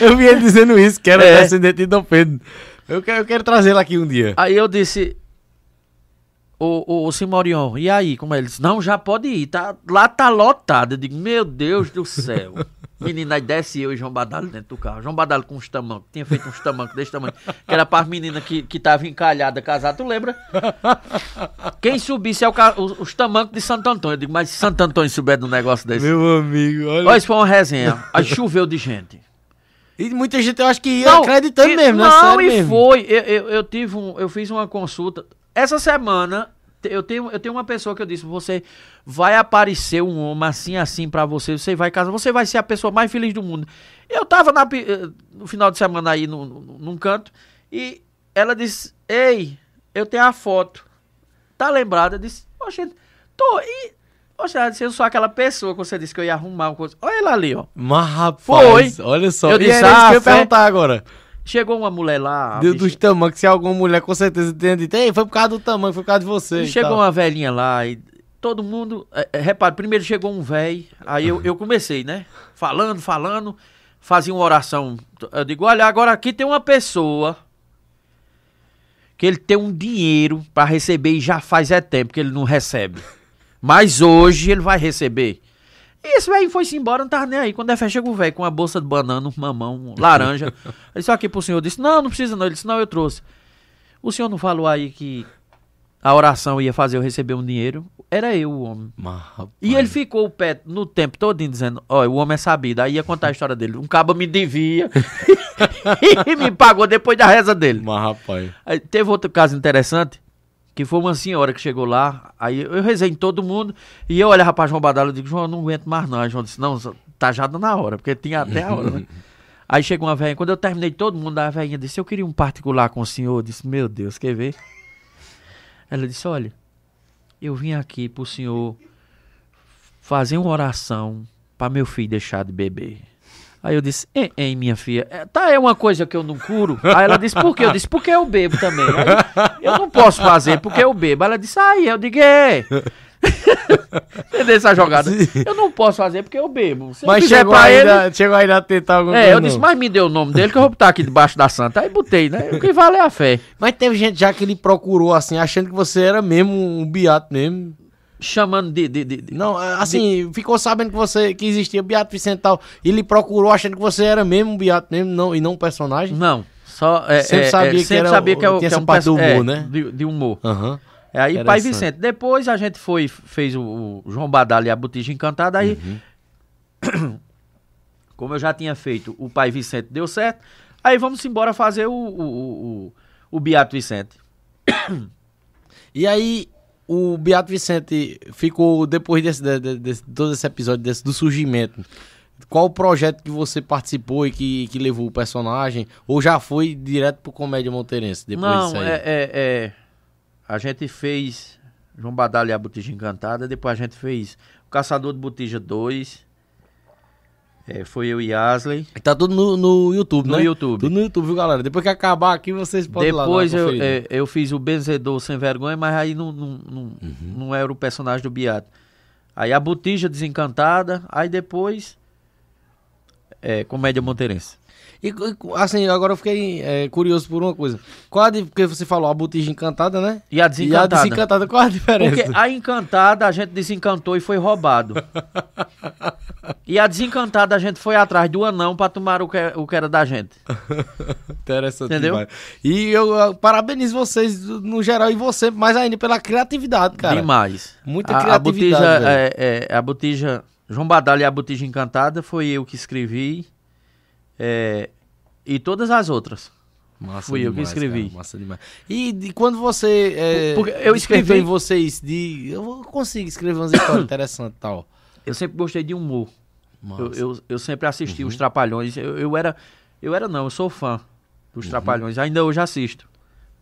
eu vi ele dizendo isso, que era É. descendente de Dom Pedro. Eu quero, eu quero trazê-lo aqui um dia. Aí eu disse, o, o, o Simorion, e aí? Como é? Ele disse, não, já pode ir, tá, lá tá lotado. Eu digo, meu Deus do céu. Menina, aí desce eu e João Badalo dentro do carro. João Badalo com uns tamancos, tinha feito uns tamancos desse tamanho, que era para as meninas que, que tava encalhada, casada, tu lembra? Quem subisse é o, os, os tamancos de Santo Antônio. Eu digo, mas se Santo Antônio souber de um negócio desse... Meu amigo, olha. Olha, isso foi uma resenha. Aí choveu de gente. E muita gente eu acho que ia acreditando e- mesmo, né? Não, e mesmo. foi. Eu, eu, eu tive um, eu fiz uma consulta. Essa semana, eu tenho, eu tenho uma pessoa que eu disse: você vai aparecer um homem assim, assim pra você, você vai casar, você vai ser a pessoa mais feliz do mundo. Eu tava na eh, no final de semana aí no, no- num canto e ela disse: Ei, eu tenho a foto. Tá lembrada? Eu disse: Oxe, tô. E, Oxe, ela disse, eu sou aquela pessoa que você disse que eu ia arrumar uma coisa. Olha ela ali, ó. Mas rapaz, olha só. Eu e disse, era isso ah, que eu ia fé- perguntar agora. Chegou uma mulher lá. a De, bicha- dos tamanhos, se alguma mulher com certeza tenha dito, Ei, foi por causa do tamanho, foi por causa de você. Chegou tal. uma velhinha lá e todo mundo. É, é, repare, primeiro chegou um velho, aí eu, eu comecei, né? Falando, falando, fazia uma oração. Eu digo: olha, agora aqui tem uma pessoa que ele tem um dinheiro para receber e já faz é tempo que ele não recebe. Mas hoje ele vai receber. E esse velho foi-se embora, não tava nem aí. Quando é fé, chega o velho com uma bolsa de banana, um mamão, um laranja. Ele disse aqui pro senhor. Disse: não, não precisa não. Ele disse: não, eu trouxe. O senhor não falou aí que a oração ia fazer eu receber um dinheiro? Era eu o homem. Mas. E ele ficou o pé no tempo todo dizendo: Olha, o homem é sabido. Aí ia contar a história dele. Um cabo me devia e me pagou depois da reza dele. Mas, rapaz. Aí teve outro caso interessante, que foi uma senhora que chegou lá, aí eu rezei em todo mundo, e eu olhava pra João Badalo e digo, João, eu não aguento mais não. Aí João disse, não, tá já dando a hora, porque tinha até a hora, né? Aí chegou uma velhinha, quando eu terminei todo mundo, a velhinha disse, eu queria um particular com o senhor. Eu disse, meu Deus, quer ver? Ela disse, olha, eu vim aqui pro senhor fazer uma oração pra meu filho deixar de beber. Aí eu disse, hein, hein, minha filha, é, tá, é uma coisa que eu não curo? Aí ela disse, por quê? Eu disse, porque eu bebo também. Aí, eu não posso fazer porque eu bebo. Ela disse, aí, eu digo, é. Entendeu essa jogada? Eu não posso fazer porque eu bebo. Se Mas chegou pra ainda, ele. chegou ainda a tentar alguma É, coisa. eu disse, mas me dê o nome dele que eu vou botar aqui debaixo da santa. Aí botei, né? O que vale é a fé. Mas teve gente já que ele procurou assim, achando que você era mesmo um beato mesmo. Chamando de. de, de- de- Não, assim, ficou sabendo que você que existia Beato Vicente e tal. E ele procurou achando que você era mesmo um Beato mesmo, não, e não um personagem. Não, só. É, Sempre é, sabia é, que sempre era sabia que é que é um parte do humor, é, né? De, de humor. Aham. É aí Pai. Vicente. Depois a gente foi, fez o, o João Badalha e a Botija Encantada. Aí, Uhum. como eu já tinha feito, o Pai Vicente deu certo. Aí vamos embora fazer o, o, o, o, o Beato Vicente. E aí, o Beato Vicente ficou, depois desse, de, de- todo esse episódio desse, do surgimento, qual o projeto que você participou e que, que levou o personagem? Ou já foi direto pro Comédia Monteirense depois Não, disso aí? é, é, é, A gente fez João Badalha e a Botija Encantada. Depois a gente fez o Caçador de Botija 2. É, foi eu e Asley. Tá tudo no, no YouTube, No né? YouTube. Tudo no YouTube, viu, galera? Depois que acabar aqui, vocês podem ir lá Depois eu, é, eu fiz o Benzedor Sem Vergonha, mas aí não, não, não, Uhum. não era o personagem do Beato. Aí a Botija Desencantada, aí depois é, Comédia Monteirense. E, assim, agora eu fiquei é, curioso por uma coisa. Qual a porque você falou a botija encantada, né? E a Desencantada. E a desencantada, qual a diferença? Porque a Encantada a gente desencantou e foi roubado. e a Desencantada a gente foi atrás do anão pra tomar o que, o que era da gente. Interessante Entendeu? demais. E eu, eu parabenizo vocês no geral e você mais ainda pela criatividade, cara. Demais. Muita a, a criatividade, botija, velho. é, é, a botija João Badalha e a Botija Encantada foi eu que escrevi. é, e todas as outras. Massa Fui eu que demais, escrevi. cara, massa demais. E de quando você é, Porque eu escrevi- em vocês de eu consigo escrever umas histórias interessantes e tal. Eu sempre gostei de humor. Eu, eu, eu sempre assisti Uhum. os Trapalhões. Eu, eu era. Eu era não, eu sou fã Uhum. dos Trapalhões. Ainda hoje assisto.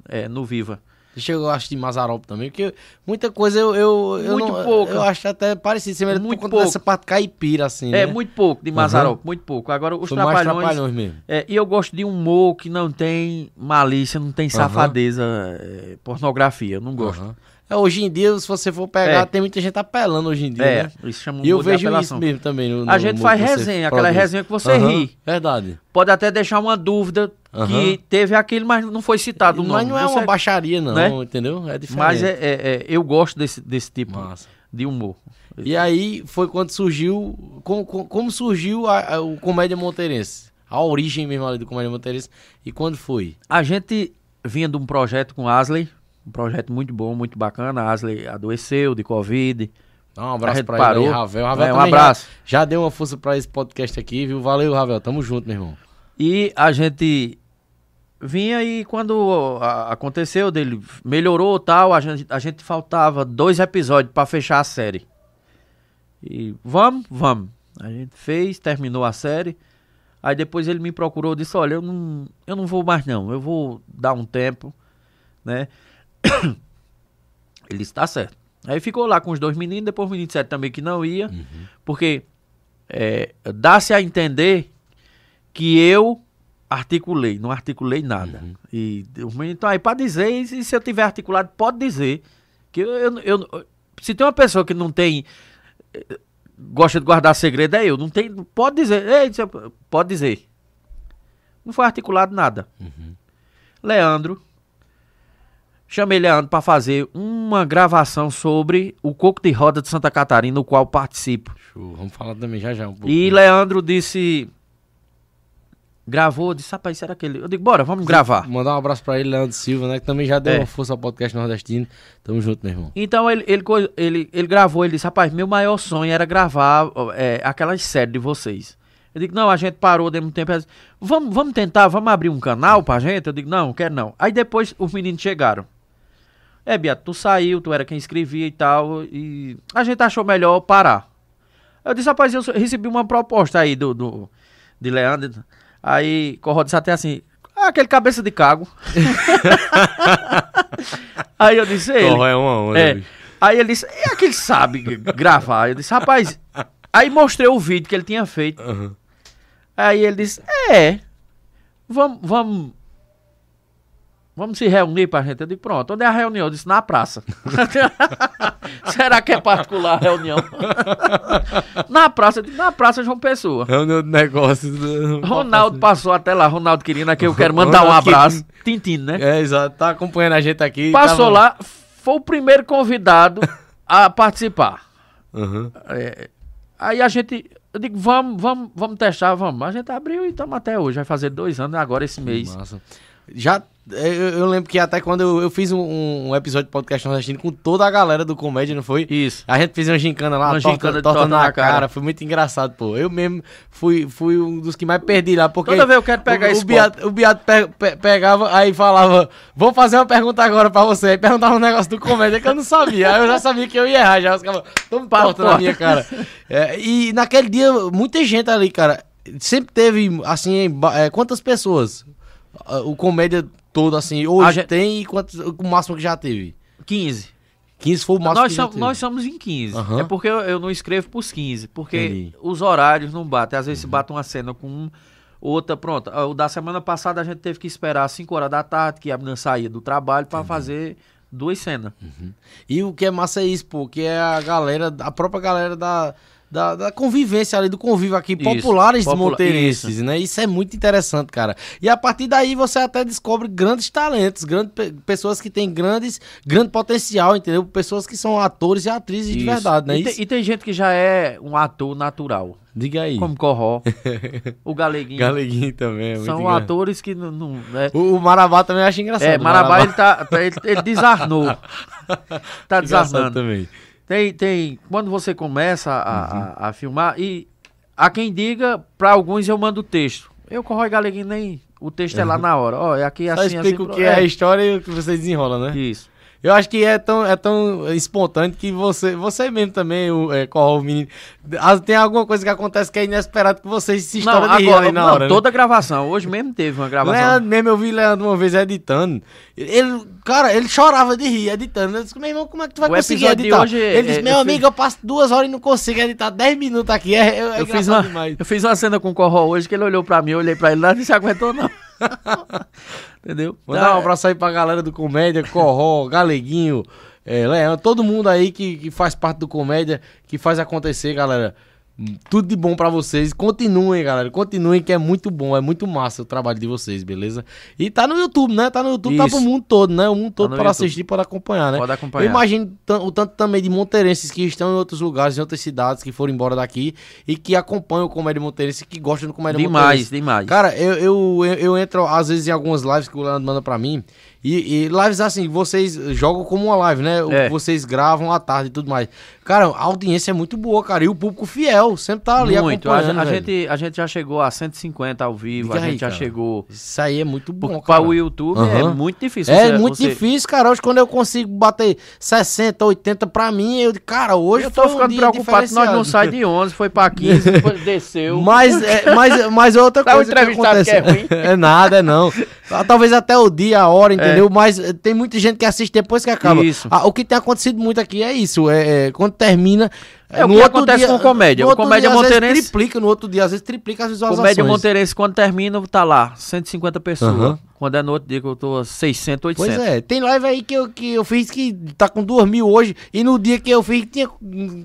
É, no Viva. Deixa eu acho de Mazarop também, porque muita coisa eu eu, eu Muito não, pouca. Eu acho até parecido, semelhante por Muito conta pouco. parte caipira assim, É, né? muito pouco de Mazarop, muito pouco. Agora, os Foi mais Trapalhões. trapalhões mesmo. É, e eu gosto de humor que não tem malícia, não tem safadeza, é, pornografia. Eu não gosto. Aham. É, hoje em dia, se você for pegar, É. tem muita gente apelando hoje em dia, É, né? isso chama E eu vejo apelação. isso mesmo também. No, A no gente faz resenha, aquela produz. resenha que você Aham, ri. Verdade. Pode até deixar uma dúvida Aham. que teve aquilo, mas não foi citado o Mas nome. não é Você- uma baixaria, não, né? entendeu? É diferente. Mas é, é- é- eu gosto desse, desse tipo Massa. de humor. E aí foi quando surgiu. Como, como- como surgiu a- a- o Comédia Monteirense? A origem mesmo ali do Comédia Monteirense. E quando foi? A gente vinha de um projeto com Asley, um projeto muito bom, muito bacana. A Asley adoeceu de Covid. Dá um abraço pra parou. ele aí, Ravel. Ravel É, um abraço. Já, já deu uma força pra esse podcast aqui, viu? Valeu, Ravel. Tamo junto, meu irmão. E a gente vinha e quando aconteceu dele, melhorou tal, a gente, a gente faltava dois episódios pra fechar a série. E vamos, vamos. A gente fez, terminou a série. Aí depois ele me procurou e disse, olha, eu não, eu não vou mais não, eu vou dar um tempo, né? Ele disse, tá certo. Aí ficou lá com os dois meninos, depois o menino disseram também que não ia, porque é, dá-se a entender que eu articulei, não articulei nada. E o menino, então aí para dizer, e se se eu tiver articulado, pode dizer. Que eu, eu, eu- se tem uma pessoa que não tem eh, gosta de guardar segredo é eu, não tem, pode dizer, ei, pode dizer. Não foi articulado nada. Leandro chamei Leandro para fazer uma gravação sobre o coco de roda de Santa Catarina, no qual participo. Show. Vamos falar também já já um pouco. E Leandro disse. Gravou, disse, rapaz, será que ele. Eu digo, bora, vamos gravar. Mandar um abraço pra ele, Leandro Silva, né? Que também já deu É. uma força ao podcast nordestino. Tamo junto, meu irmão. Então ele, ele, ele, ele gravou, ele disse, rapaz, meu maior sonho era gravar é, aquelas séries de vocês. Eu digo, não, a gente parou, deu um tempo. Disse, Vamos, vamos tentar, vamos abrir um canal pra gente? Eu digo, não, não quero não. Aí depois os meninos chegaram. É, Beato, tu saiu, tu era quem escrevia e tal, e a gente achou melhor parar. Eu disse, rapaz, eu recebi uma proposta aí do, do de Leandro. Aí Corró disse até assim, ah, aquele cabeça de cago. aí eu disse, ele. é uma onda, É. Aí ele disse, é que ele sabe gravar. Eu disse, rapaz. Aí mostrei o vídeo que ele tinha feito. Aí ele disse, é. Vamos, vamos. Vamos se reunir pra gente. Eu disse, pronto, onde é a reunião? Eu disse, na praça. Será que é particular a reunião? na praça, na praça João Pessoa. É o meu negócio. Ronaldo passou até lá, Ronaldo Quirino, aqui eu quero mandar um abraço. Tintin, né? É, exato. Tá acompanhando a gente aqui. Passou tava- lá, foi o primeiro convidado a participar. Uhum. É, aí a gente, eu digo, vamos, vamos, vamos testar, vamos. A gente abriu e estamos até hoje, vai fazer dois anos agora esse mês. Massa. Já, eu, eu lembro que até quando eu, eu fiz um, um episódio de podcast nordestino com toda a galera do comédia, não foi? Isso. A gente fez uma gincana lá, Uma torta, gincana torta torta na na cara. cara. Foi muito engraçado, pô. Eu mesmo fui, fui um dos que mais perdi lá, porque... Toda vez eu quero pegar o, esse o Beato, o Beato pe- pe- pegava, aí falava, vou fazer uma pergunta agora pra você. Aí perguntava um negócio do comédia que eu não sabia. Aí eu já sabia que eu ia errar, já. Os caras, toma torta na minha cara. É, e naquele dia, muita gente ali, cara, sempre teve, assim, é, quantas pessoas? O comédia todo, assim, hoje tem e quantos, o máximo que já teve? 15. 15 foi o máximo Nós, que já somos, teve. nós somos em 15. Aham. É porque eu, eu não escrevo pros 15. Porque Entendi. Uhum. os horários não batem. Às vezes se bate uma cena com um, outra, pronto. Ah, O da semana passada a gente teve que esperar 5 horas da tarde, que a menina saía do trabalho, pra fazer duas cenas. E o que é massa é isso, pô, que é a galera, a própria galera da, da, da convivência ali, do convívio aqui, Isso, populares popula- monteirenses, né? Isso é muito interessante, cara. E a partir daí você até descobre grandes talentos, grandes pe- pessoas que têm grandes, grande potencial, entendeu? Pessoas que são atores e atrizes de Isso. verdade, né? E, Isso? tem, e tem gente que já é um ator natural. Diga aí. Como Corró, o Galeguinho. Galeguinho também, é São engraçado. atores que não. não né? O, o Marabá também acha engraçado. É, o Marabá, ele, tá, ele, ele desarnou. Tá Engraçado desarnando. também. Tem, tem. Quando você começa a, a- a filmar, e há quem diga, pra alguns eu mando o texto. Eu, Corrói Galeguinho, nem. O texto é lá na hora. Ó, é aqui Só assim, explica assim. o que é. a história e o que você desenrola, né? Isso. Eu acho que é tão, é tão espontâneo que você, você mesmo também, o, é, qual o menino, ah, tem alguma coisa que acontece que é inesperado que você se Não, estoura de rir agora, ali na não, hora. né? toda gravação. Hoje mesmo teve uma gravação. Leandro mesmo, eu vi Leandro uma vez editando. Ele, cara, ele chorava de rir editando. Eu disse, meu irmão, como é que tu vai O conseguir editar? hoje é- ele disse, é- meu eu amigo, fiz- eu passo duas horas e não consigo editar 10 minutos aqui. É, é, é eu, fiz uma, demais. eu fiz uma cena com o Corró hoje que ele olhou pra mim, eu olhei pra ele lá e não se aguentou, não. Entendeu? Mandar um abraço aí pra galera do Comédia, Corró, Galeguinho, é, Leão, todo mundo aí que, que faz parte do Comédia, que faz acontecer, galera. Tudo de bom pra vocês. Continuem, galera. Continuem, que é muito bom, é muito massa o trabalho de vocês, beleza? E tá no YouTube, né? Tá no YouTube, tá Isso. pro mundo todo, né? O mundo todo no para assistir, pode acompanhar, né? Pode acompanhar. Eu imagino o tanto também de monteirenses que estão em outros lugares, em outras cidades, que foram embora daqui e que acompanham o Comédia Monteirense, que gostam do Comédia Demais, Monteirense. demais. Cara, eu, eu, eu, eu entro às vezes em algumas lives que o Leandro manda pra mim. E, e lives assim, vocês jogam como uma live, né? É. Vocês gravam à tarde e tudo mais. Cara, a audiência é muito boa, cara. E o público fiel sempre tá ali Muito. A, acompanhando. a velho. gente, a gente já chegou a 150 ao vivo, Diga a aí, gente já cara. chegou. Isso aí é muito bom, Para cara. o YouTube é Aham. muito difícil. É você- muito você- difícil, cara. Hoje, quando eu consigo bater 60, 80 pra mim, eu digo, cara, hoje Eu tô um ficando dia preocupado que nós não sai de 11, foi pra 15, depois desceu. Mas, é, mas, mas é outra Tá um coisa que entrevistado acontece. que é ruim. é nada, é não. Talvez até o dia, a hora, entendeu? Mas eh, tem muita gente que assiste depois que acaba. Isso. Ah, o que tem acontecido muito aqui é isso. É, é, quando termina. É o no que outro acontece com comédia. no outro comédia dia, às vezes, monteirense- triplica, no outro dia, às vezes triplica as visualizações. Comédia Monteirense, quando termina, tá lá, 150 pessoas. Aham. Quando é no outro dia que eu tô a 600, 800. Pois é, tem live aí que eu, que eu fiz que tá com 2 mil hoje, e no dia que eu fiz tinha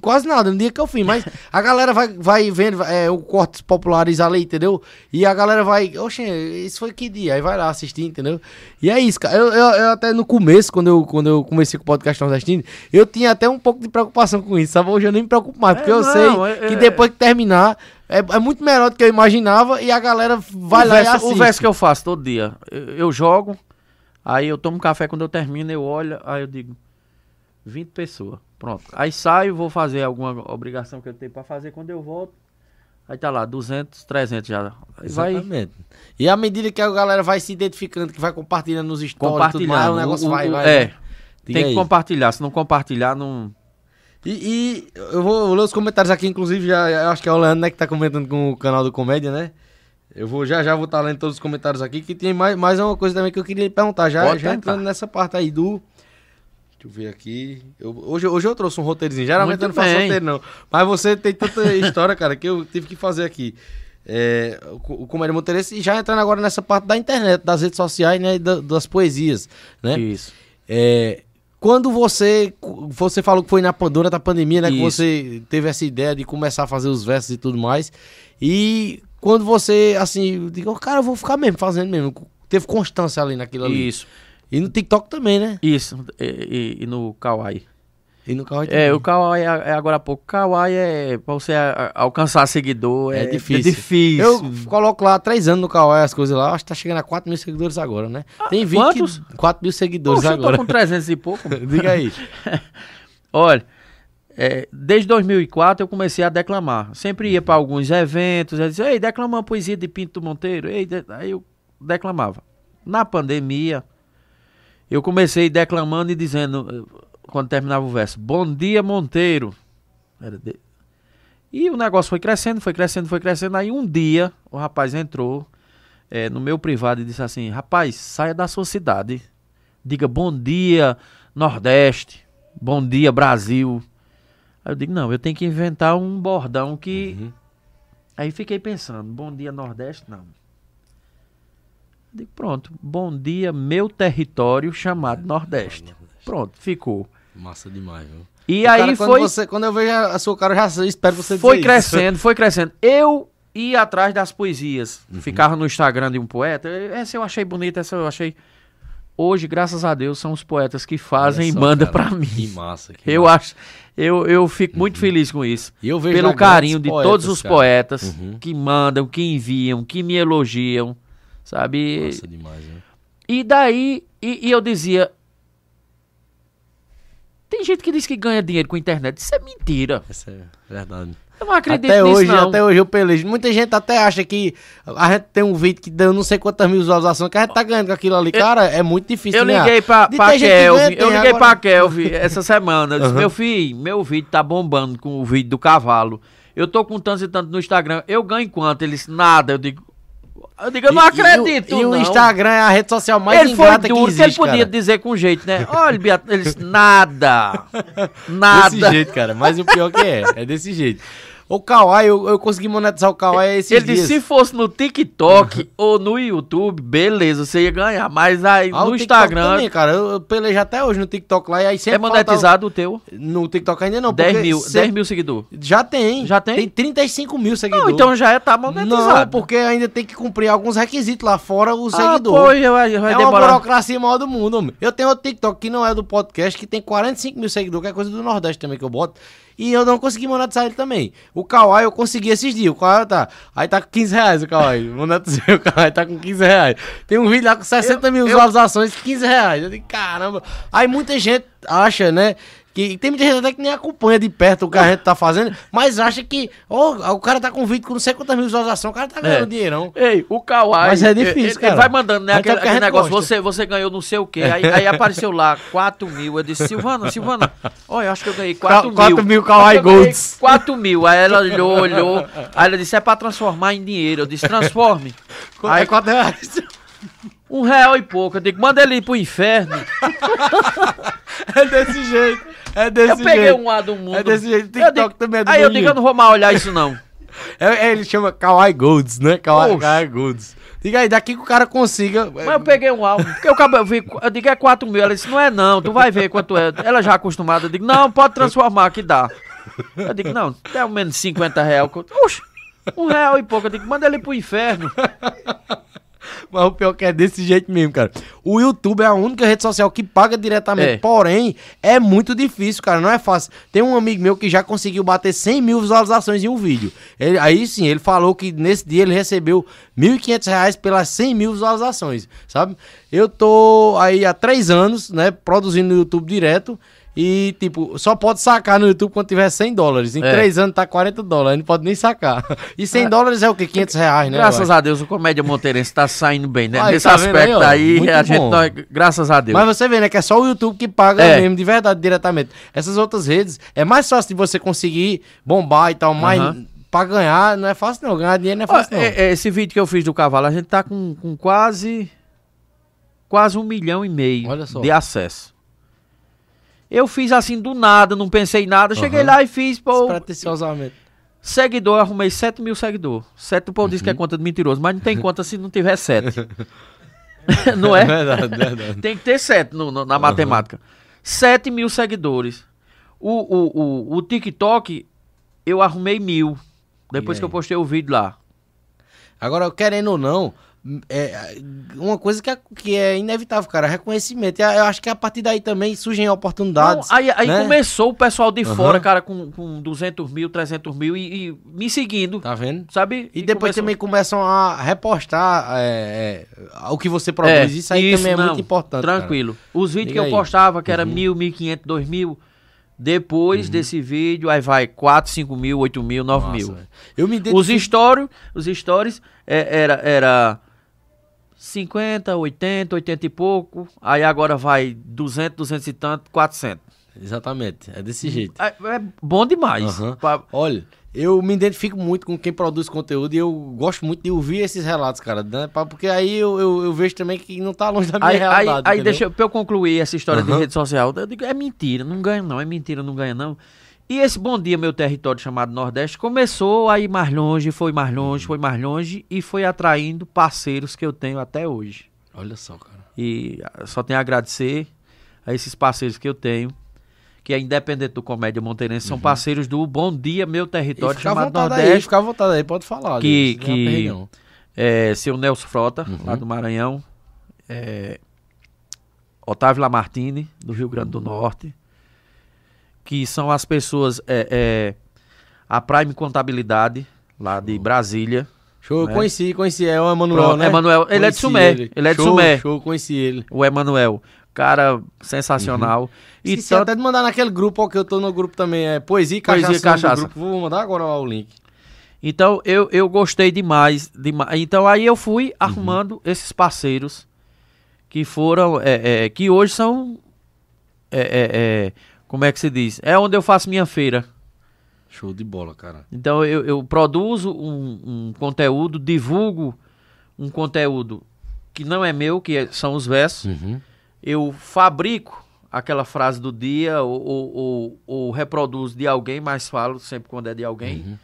quase nada, no dia que eu fiz, mas a galera vai, vai vendo é, o cortes populares ali, entendeu? E a galera vai, oxe, isso foi que dia? Aí vai lá assistir, entendeu? E é isso, cara. Eu, eu, eu até no começo, quando eu, quando eu comecei com o podcast nordestino, eu tinha até um pouco de preocupação com isso, sabe? Hoje eu nem me preocupo mais, porque eu não, sei é- que é- depois que terminar, é, é muito melhor do que eu imaginava, e a galera vai o lá e verso, assiste. o verso que eu faço todo dia, eu, eu jogo, aí eu tomo café quando eu termino, eu olho, aí eu digo, 20 pessoas, pronto. Aí saio, vou fazer alguma obrigação que eu tenho pra fazer, quando eu volto, aí tá lá, 200, 300 já. Aí vai Exatamente. E à medida que a galera vai se identificando, que vai compartilhando nos stories, tudo mais, o negócio o- vai, o- vai. É, vai. Diga tem que aí. compartilhar, se não compartilhar, não... E, e eu vou ler os comentários aqui, inclusive, já, acho que é o Leandro né, que tá comentando com o canal do Comédia, né? Eu vou já já vou estar lendo todos os comentários aqui, que tem mais, mais uma coisa também que eu queria perguntar, já, Pode já entrando nessa parte aí do... Deixa eu ver aqui. Eu- hoje, hoje eu trouxe um roteirozinho. Geralmente Muito eu não faço bem. roteiro, não. Mas você tem tanta história, cara, que eu tive que fazer aqui. É, o, o Comédia Monteirense e já entrando agora nessa parte da internet, das redes sociais, né? e da- das poesias, né? Isso. É, quando você você falou que foi na durante a pandemia, né, que Isso. você teve essa ideia de começar a fazer os versos e tudo mais. E quando você assim, digo, cara, eu vou ficar mesmo fazendo mesmo. Teve constância ali naquilo ali. Isso, E no TikTok também, né? isso. E, e- e no Kawaii. E no carro É, o Kawaii é, agora há pouco. Kawaii é pra você a- a- alcançar seguidor. É É, difícil. É difícil. Eu coloco lá três anos no Kawaii as coisas lá, acho que tá chegando a 4 mil seguidores agora, né? Tem 20 quantos? 4 mil seguidores Poxa, eu tô agora. com 300 e pouco. Diga aí. Olha, é, desde 2004 eu comecei a declamar. Sempre ia para alguns eventos, eu dizia, ei, declama uma poesia de Pinto Monteiro. Ei, Aí eu declamava. Na pandemia, eu comecei declamando e dizendo, quando terminava o verso, Bom dia, Monteiro. De- E o negócio foi crescendo, foi crescendo, foi crescendo. Aí um dia o rapaz entrou eh, no meu privado e disse assim: Rapaz, saia da sua cidade. Diga bom dia, Nordeste. Bom dia, Brasil. Aí eu digo: Não, eu tenho que inventar um bordão que. Uhum. Aí fiquei pensando: Bom dia, Nordeste? Não. Eu digo: Pronto, bom dia, meu território chamado Nordeste. Pronto, ficou. Massa demais, viu? E Cara, aí quando foi. você- quando eu vejo a sua cara, eu já espero você Foi dizer isso. crescendo, foi crescendo. Eu ia atrás das poesias. Uhum. Ficava no Instagram de um poeta. Essa eu achei bonita, essa eu achei. Hoje, graças a Deus, são os poetas que fazem e mandam cara, pra mim. Que massa. que Eu massa. acho. Eu, eu fico muito feliz com isso. E eu vejo Pelo carinho de poetas, todos os cara. poetas Uhum. que mandam, que enviam, que me elogiam. Sabe? Massa demais, né? E daí, e, e eu dizia. Tem gente que diz que ganha dinheiro com a internet. Isso é mentira. Essa é verdade. Eu não acredito até nisso, hoje, não. até hoje eu pelejo. Muita gente até acha que a gente tem um vídeo que deu não sei quantas mil visualizações, que a gente tá ganhando com aquilo ali. Cara, é muito difícil Eu ganhar. liguei pra, pra Kelvin, eu liguei agora- pra Kelvin essa semana. Eu disse, meu filho, meu vídeo tá bombando com o vídeo do cavalo. Eu tô com tanto e tanto no Instagram. Eu ganho quanto? Ele disse, nada. Eu digo, eu digo, eu não E- e o- acredito, E, o não. Instagram é a rede social mais ele foi ingrata duro, que que, existe, ele podia cara. dizer com jeito, né? Olha, Beatriz, ele disse, nada. Nada. Desse jeito, cara. Mas o pior que é, é desse jeito. O Kawaii, eu, eu consegui monetizar o Kawaii esses Ele dias. disse, se fosse no TikTok ou no YouTube, beleza, você ia ganhar. Mas aí Ah, no Instagram Também, cara, eu, eu pelejo até hoje no TikTok lá e aí sempre é monetizado o teu. No TikTok ainda não, 10 porque mil, cê- 10 mil seguidores. Já tem. Já tem? Tem 35 mil Não, seguidores. então já é, tá monetizado. Não, porque ainda tem que cumprir alguns requisitos lá fora o Ah, seguidor. pô, vai, vai é uma demorar. burocracia maior do mundo, homem. Eu tenho outro TikTok que não é do podcast, que tem 45 mil seguidores, que é coisa do Nordeste também que eu boto. E eu não consegui monetizar ele também. O Kawaii eu consegui esses dias. O Kawaii tá. Aí tá com 15 reais o Kawaii. Monetizei o Kawaii, tá com 15 reais. Tem um vídeo lá com 60 mil visualizações, 15 reais. Eu digo, caramba. Aí muita gente acha, né? Que tem muita gente até que nem acompanha de perto o que a gente tá fazendo, mas acha que, ó, o cara tá com vídeo com não sei quantas mil visualizações, o cara tá ganhando É. dinheirão. Ei, o Kawaii. Mas é difícil, ele, ele cara. vai mandando, né? Mas Aquele, é aquele negócio, gosta. você, você ganhou não sei o quê. Aí, aí apareceu lá 4 mil. Eu disse, Silvana, Silvana, olha, eu acho que eu ganhei 4 mil. 4 mil Kawaii Golds. 4 mil. Aí ela olhou, olhou. Aí ela disse, é pra transformar em dinheiro. Eu disse, transforme. Aí Aí, 4 reais. um real e pouco. Eu digo, manda ele ir pro inferno. É desse jeito. É desse eu peguei jeito. um lado do mundo. É desse jeito. TikTok digo- também é do Aí eu digo, eu não vou mais olhar isso não. É, é, ele chama Kawaii Golds, né? Kawaii. Kawaii Golds. Diga aí, daqui que o cara consiga. Mas eu peguei um álbum, porque eu, acabei, eu, vi, eu digo é 4 mil. Ela disse, não é não, tu vai ver quanto é. Ela já acostumada, eu digo, não, pode transformar, que dá. Eu digo, não, pelo menos 50 reais. Oxe, um real e pouco. Eu digo, manda ele pro inferno. Mas o pior que é desse jeito mesmo, cara. O YouTube é a única rede social que paga diretamente. É. Porém, é muito difícil, cara. Não é fácil. Tem um amigo meu que já conseguiu bater 100 mil visualizações em um vídeo. Ele- aí sim, ele falou que nesse dia ele recebeu 1.500 reais pelas 100 mil visualizações, sabe? Eu tô aí há três anos, né, produzindo no YouTube direto. E, tipo, só pode sacar no YouTube quando tiver 100 dólares. Em É. três anos tá 40 dólares, não pode nem sacar. E 100 dólares é o quê? 500 reais, né? Graças a Deus, o Comédia Monteirense tá saindo bem, né? Aí, Nesse tá aí, aspecto aí, Muito a gente, nós- graças a Deus. Mas você vê, né, que é só o YouTube que paga É. mesmo, de verdade, diretamente. Essas outras redes, é mais fácil de você conseguir bombar e tal, mas Aham. pra ganhar não é fácil não, ganhar dinheiro não é fácil não. é- é, esse vídeo que eu fiz do cavalo, a gente tá com, com quase quase um milhão e meio Olha só. de acesso. Eu fiz assim do nada, não pensei em nada. Cheguei Aham. lá e fiz, pô, Despretensiosamente. seguidor, arrumei 7 mil seguidores. 7 o povo diz que é Uhum. conta de mentiroso, mas não tem conta se não tiver 7. não é? Verdade, verdade. Tem que ter 7 no, no- na matemática. 7 mil seguidores. O, o, o, o TikTok, eu arrumei mil. Depois que eu postei o vídeo lá. Agora, querendo ou não, é uma coisa que é, que é inevitável, cara, reconhecimento. E Eu acho que a partir daí também surgem oportunidades. Não, aí aí né? começou o pessoal de Aham. fora, cara, com, com 200 mil, 300 mil e, e me seguindo, Tá vendo? sabe? E depois começou- também começam a repostar é, é, o que você produz. isso aí também é não, muito importante. cara. Tranquilo. Os vídeos Diga que eu aí. postava, que era Uhum. mil, mil quinhentos, dois mil, depois desse vídeo, aí vai 4, 5 mil, 8 mil, 9 Nossa, mil. Eu me Os identifico... stories, os stories é, era, era 50, 80, 80 e pouco, aí agora vai 200, 200 e tanto, 400. Exatamente, é desse jeito. É, é bom demais. Aham. Pra- Olha, eu me identifico muito com quem produz conteúdo e eu gosto muito de ouvir esses relatos, cara, né? Porque aí eu, eu, eu vejo também que não tá longe da minha Aí, aí, realidade. aí entendeu? deixa eu, pra eu concluir essa história de Aham. rede social. Eu digo, é mentira, não ganha não, é mentira, não ganha não. E esse Bom Dia Meu Território chamado Nordeste começou a ir mais longe, foi mais longe, Uhum. foi mais longe e foi atraindo parceiros que eu tenho até hoje. Olha só, cara. E ah, só tenho a agradecer a esses parceiros que eu tenho, que é independente do Comédia Monteirense, são parceiros do Bom Dia Meu Uhum. Território chamado vontade aí, Nordeste. fica à vontade aí, pode falar. Que- gente, que- é, seu Nelson Frota, lá Uhum. do Maranhão, é, Otávio Lamartine, do Rio Grande do Norte, que são as pessoas, é, é, a Prime Contabilidade, lá de Brasília. Show, eu né? conheci, conheci. É o Emanuel, Pronto, né? Emanuel, ele é de Conheci Sumé, ele é de show, Sumé. Show, conheci ele. O Emanuel, cara sensacional. E Esqueci tanto- até de mandar naquele grupo, ó, que eu tô no grupo também, é Poesia e Cachaça. Poesia e Cachaça. grupo. Vou mandar agora ó, o link. Então eu, eu gostei demais, demais. Então aí eu fui Uhum. arrumando esses parceiros que foram, é, é, que hoje são, é, é, é, como é que se diz? É onde eu faço minha feira. Show de bola, cara. Então eu, eu produzo um, um conteúdo, divulgo um conteúdo que não é meu, que é- são os versos. Uhum. Eu fabrico aquela frase do dia ou, ou, ou- ou reproduzo de alguém, mas falo sempre quando é de alguém. Uhum.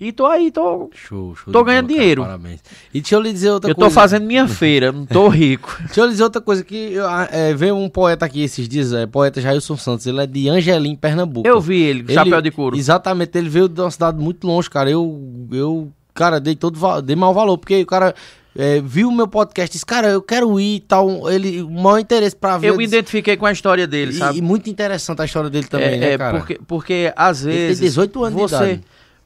E tô aí, tô Show, show Tô de ganhando cara, dinheiro. Parabéns. E deixa eu lhe dizer outra eu coisa. tô fazendo minha feira, não tô rico. Deixa eu lhe dizer outra coisa que eu, ah, é, veio um poeta aqui esses dias, é, poeta Jailson Santos, ele é de Angelim, Pernambuco. Eu vi ele, Ele- chapéu de couro. Exatamente, ele veio de uma cidade muito longe, cara. Eu, eu cara, dei todo dei mau valor, porque o cara é, viu o meu podcast disse, cara, eu quero ir e tal. Ele, o maior interesse pra ver. Eu me identifiquei com a história dele, sabe? e muito interessante a história dele também, é, né, é, cara? porque, porque às Ele tem vezes 18 anos de você, idade.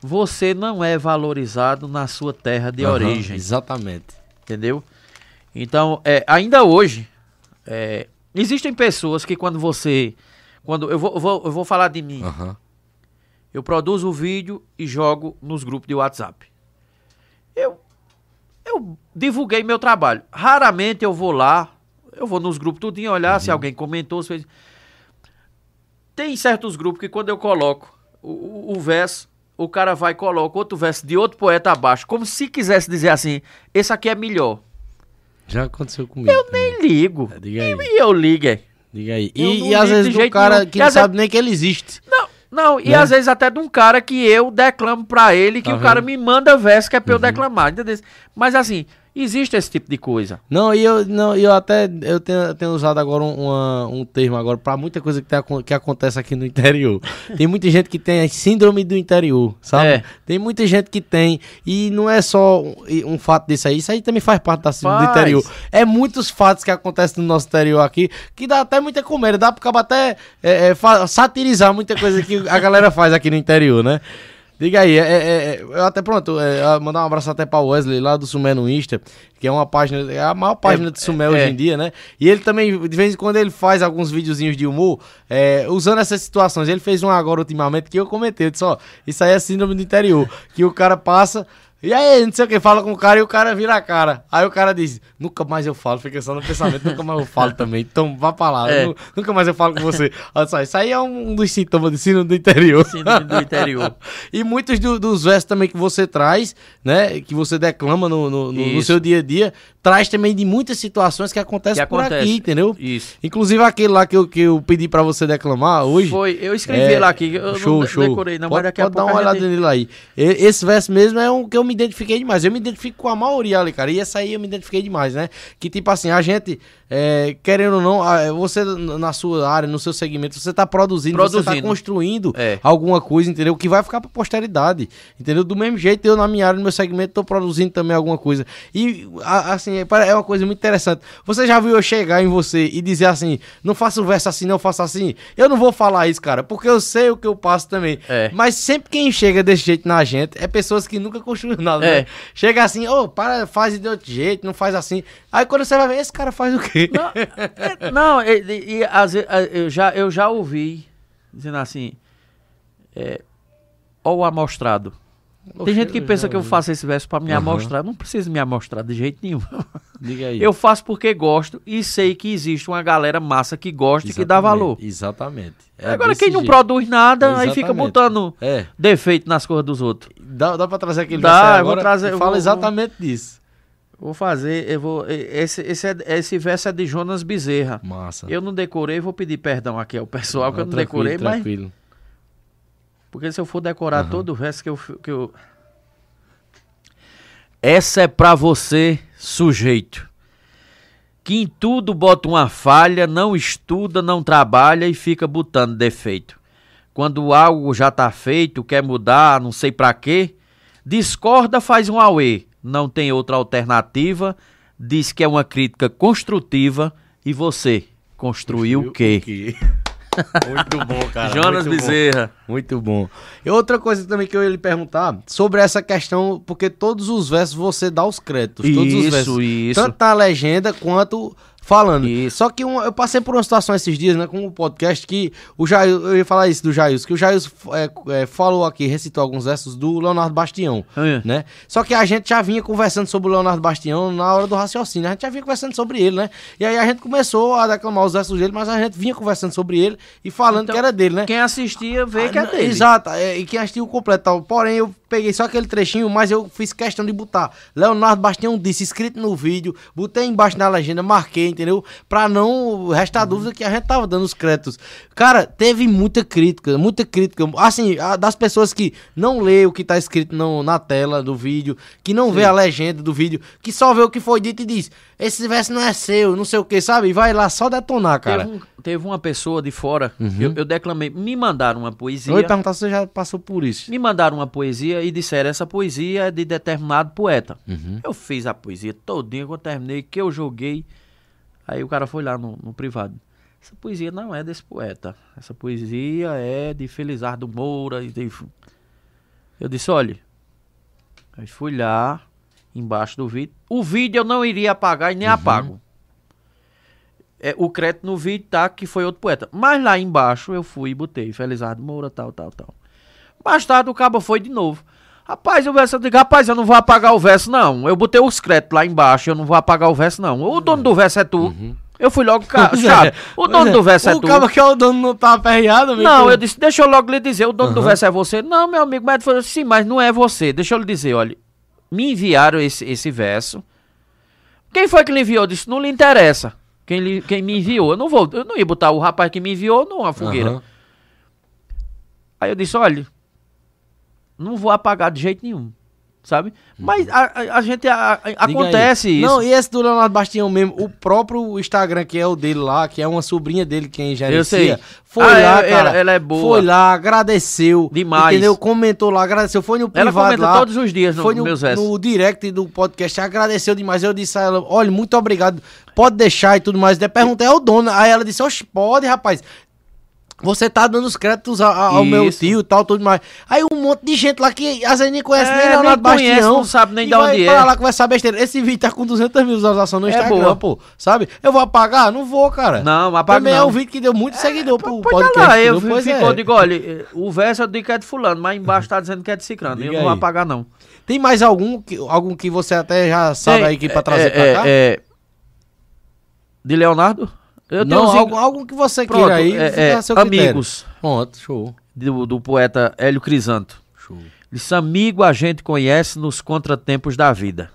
Você não é valorizado na sua terra de Aham, origem, Exatamente. entendeu? Então, é, ainda hoje, é, existem pessoas que quando você... Quando eu vou, eu vou, eu vou falar de mim. Aham. Eu produzo o vídeo e jogo nos grupos de WhatsApp. Eu, eu divulguei meu trabalho. Raramente eu vou lá, eu vou nos grupos tudinho olhar se alguém comentou. Se fez... Tem certos grupos que quando eu coloco o, o, o verso, o cara vai e coloca outro verso de outro poeta abaixo, como se quisesse dizer assim, esse aqui é melhor. Já aconteceu comigo. Eu Nem ligo. É, diga aí. E eu ligo, é. Diga aí. E, e às vezes jeito cara nenhum. que E não vezes- sabe nem que ele existe. Não, não, e Né? às vezes até de um cara que eu declamo pra ele, que Tá o cara vendo? Uhum. me manda verso que é pra eu declamar, entendeu? Mas assim, existe esse tipo de coisa. Não, e eu, não, eu até eu tenho, eu tenho usado agora um, uma- um termo agora para muita coisa que, tá que acontece aqui no interior. tem muita gente que tem a síndrome do interior, sabe? É. Tem muita gente que tem. E não é só um, um fato disso aí, isso aí também faz parte da síndrome do Faz. interior. É muitos fatos que acontecem no nosso interior aqui que dá até muita comédia, dá pra até é, é, satirizar muita coisa que a galera faz aqui no interior, né? Diga aí, é, é, é, eu até pronto, é, mandar um abraço até pra Wesley lá do Sumé no Insta, que é uma página, é a maior página de Sumé é. hoje em dia, né? E ele também, de vez em quando, ele faz alguns videozinhos de humor, é, usando essas situações. Ele fez um agora ultimamente que eu comentei, eu disse, ó, isso aí é síndrome do interior, que o cara passa. E aí, não sei o que, fala com o cara e o cara vira a cara. Aí o cara diz, nunca mais eu falo, fica só no pensamento, nunca mais eu falo também. Então vá pra lá, É. nu- nunca mais eu falo com você. Olha só, isso aí é um dos sintomas de síndrome do interior. Síndrome do interior. E muitos do- dos versos também que você traz, né? Que você declama no, no, no- no seu dia a dia, traz também de muitas situações que acontecem Que por acontece. aqui, entendeu? Isso. Inclusive aquele lá que eu, que eu pedi pra você declamar hoje. Foi, eu escrevi É, lá aqui, eu show, não show. decorei não, pode mas daqui a pode dar pouco uma a olhada gente... nele aí. Esse verso mesmo é um que eu me me identifiquei demais. Eu me identifico com a maioria ali, cara. E essa aí eu me identifiquei demais, né? Que tipo assim, a gente, é, querendo ou não, você na sua área, no seu segmento, você tá produzindo, você tá Produzindo. construindo É. alguma coisa, entendeu? Que vai ficar pra posteridade, entendeu? Do mesmo jeito, eu na minha área, no meu segmento, tô produzindo também alguma coisa. E, assim, é é uma coisa muito interessante. Você já viu eu chegar em você e dizer assim, não faça o verso assim, não faça assim? Eu não vou falar isso, cara, porque eu sei o que eu passo também. É. Mas sempre quem chega desse jeito na gente é pessoas que nunca construíram nada, É. né? Chega assim, ô, para, faz de outro jeito, não faz assim. Aí quando você vai ver, esse cara faz o quê? Não, é, não e, e- às vezes, eu, já, eu já ouvi dizendo assim, é, ó o amostrado. Tem gente que pensa que eu faço esse verso pra me Aham. amostrar. Não preciso me amostrar de jeito nenhum. Diga aí. Eu faço porque gosto e sei que existe uma galera massa que gosta e que dá valor. Exatamente. É Agora, quem não jeito. produz nada, aí fica Exatamente. botando É. defeito nas coisas dos outros. Dá, dá pra trazer aquele Dá, eu vou trazer, eu Fala vou- exatamente disso. Vou fazer, eu vou. Esse, esse, é- esse verso é de Jonas Bezerra. Massa. Eu não decorei, vou pedir perdão aqui ao pessoal que eu não Tranquilo, decorei, mas. tranquilo. Porque se eu for decorar todo o verso que eu, que eu. Essa é pra você, sujeito. Que em tudo bota uma falha, não estuda, não trabalha e fica botando defeito. Quando algo já tá feito, quer mudar, não sei pra quê, discorda, faz um auê. Não tem outra alternativa, diz que é uma crítica construtiva e você construiu o quê? Muito bom, cara. Jonas muito bom. Bezerra. Muito bom. E outra coisa também que eu ia lhe perguntar, sobre essa questão, porque todos os versos você dá os créditos. todos os Isso, versos. isso. Tanto na legenda quanto falando. Isso. Só que um- eu passei por uma situação esses dias, né, com o podcast, que o Jair, eu ia falar isso do Jair, que o Jair é, é, falou aqui, recitou alguns versos do Leonardo Bastião, É. né? Só que a gente já vinha conversando sobre o Leonardo Bastião na hora do raciocínio, a gente já vinha conversando sobre ele, né? E aí a gente começou a declamar os versos dele, mas a gente vinha conversando sobre ele e falando Então, que era dele, né? Quem assistia vê que é Ah, dele. Exato, é, e quem assistiu o completo. tal. Porém, eu peguei só aquele trechinho, mas eu fiz questão de botar. Leonardo Bastião disse, escrito no vídeo, botei embaixo na legenda, marquei, entendeu? Pra não restar dúvida que a gente tava dando os créditos. Cara, teve muita crítica, muita crítica. Assim, a- das pessoas que não lê o que tá escrito no- na tela do vídeo, que não vê a legenda do vídeo, que só vê o que foi dito e diz, esse verso não é seu, não sei o que, sabe? E vai lá só detonar, cara. Teve, um- teve uma pessoa de fora, Uhum. eu, eu declamei, me mandaram uma Eu poesia. ia perguntar se você já passou por isso. Me mandaram uma poesia e disseram, essa poesia é de determinado poeta. Uhum. Eu fiz a poesia todinha, quando terminei, que eu joguei. Aí o cara foi lá no, no privado. Essa poesia não é desse poeta. Essa poesia é de Felizardo Moura. E de... Eu disse, olha. Aí fui lá, embaixo do vídeo. O vídeo eu não iria apagar e nem apago. É, o crédito no vídeo tá que foi outro poeta. Mas lá embaixo eu fui e botei Felizardo Moura, tal, tal, tal. Mais tarde o cabo foi de novo. Rapaz, o verso, eu digo, rapaz, eu não vou apagar o verso, não. Eu botei os créditos lá embaixo, eu não vou apagar o verso, não. O dono do verso é tu. Eu fui logo ca- Pois é. O dono pois do verso é o tu. cara que é o dono não tá aperreado, amigo? Não, eu disse, deixa eu logo lhe dizer, o dono do verso é você. Não, meu amigo, mas falou, sim, mas não é você. Deixa eu lhe dizer, olha, me enviaram esse, esse verso. Quem foi que lhe enviou? Eu disse, não lhe interessa. Quem, quem me enviou, eu não vou, eu não ia botar o rapaz que me enviou numa fogueira. Aham. Aí eu disse, olha, não vou apagar de jeito nenhum, sabe? Mas a, a- a gente, a- a- acontece isso. Não, e esse do Leonardo Bastião mesmo, o próprio Instagram que é o dele lá, que é uma sobrinha dele quem gerencia, Eu sei. foi Ah, lá, ela- cara. ela- ela é boa. Foi lá, agradeceu. Demais. Entendeu? Comentou lá, agradeceu. Foi no Ela privado comenta lá. todos os dias no- foi no, meus no direct do podcast, agradeceu demais. Eu disse a ela, olha, muito obrigado, pode deixar e tudo mais. Daí perguntei ao dono, aí ela disse, oxe, pode, rapaz. Você tá dando os créditos a- a- ao meu tio e tal, tudo mais. Aí um monte de gente lá que às vezes nem conhece É, nem nem Leonardo conhece, Bastião. não sabe nem de onde é. lá conversar besteira. Esse vídeo tá com 200 mil visualizações no É Instagram, boa. pô. Sabe? Eu vou apagar? Não vou, cara. Não, apaga Também não. é um vídeo que deu muito seguidor pro Pode podcast. lá, eu ficou, é. digo, olha, o verso eu digo que é de fulano, mas embaixo tá dizendo que é de cicrano. Eu Diga não vou apagar, não. Tem mais algum que, algum que você até já sabe Tem, aí que pra é, trazer é, pra cá? é, de Leonardo? Eu não, uns algum, algum que você Pronto, queira aí, é, é, critério. amigos Pronto, show. do, do poeta Hélio Crisanto. Show. Disse, amigo a gente conhece nos contratempos da vida.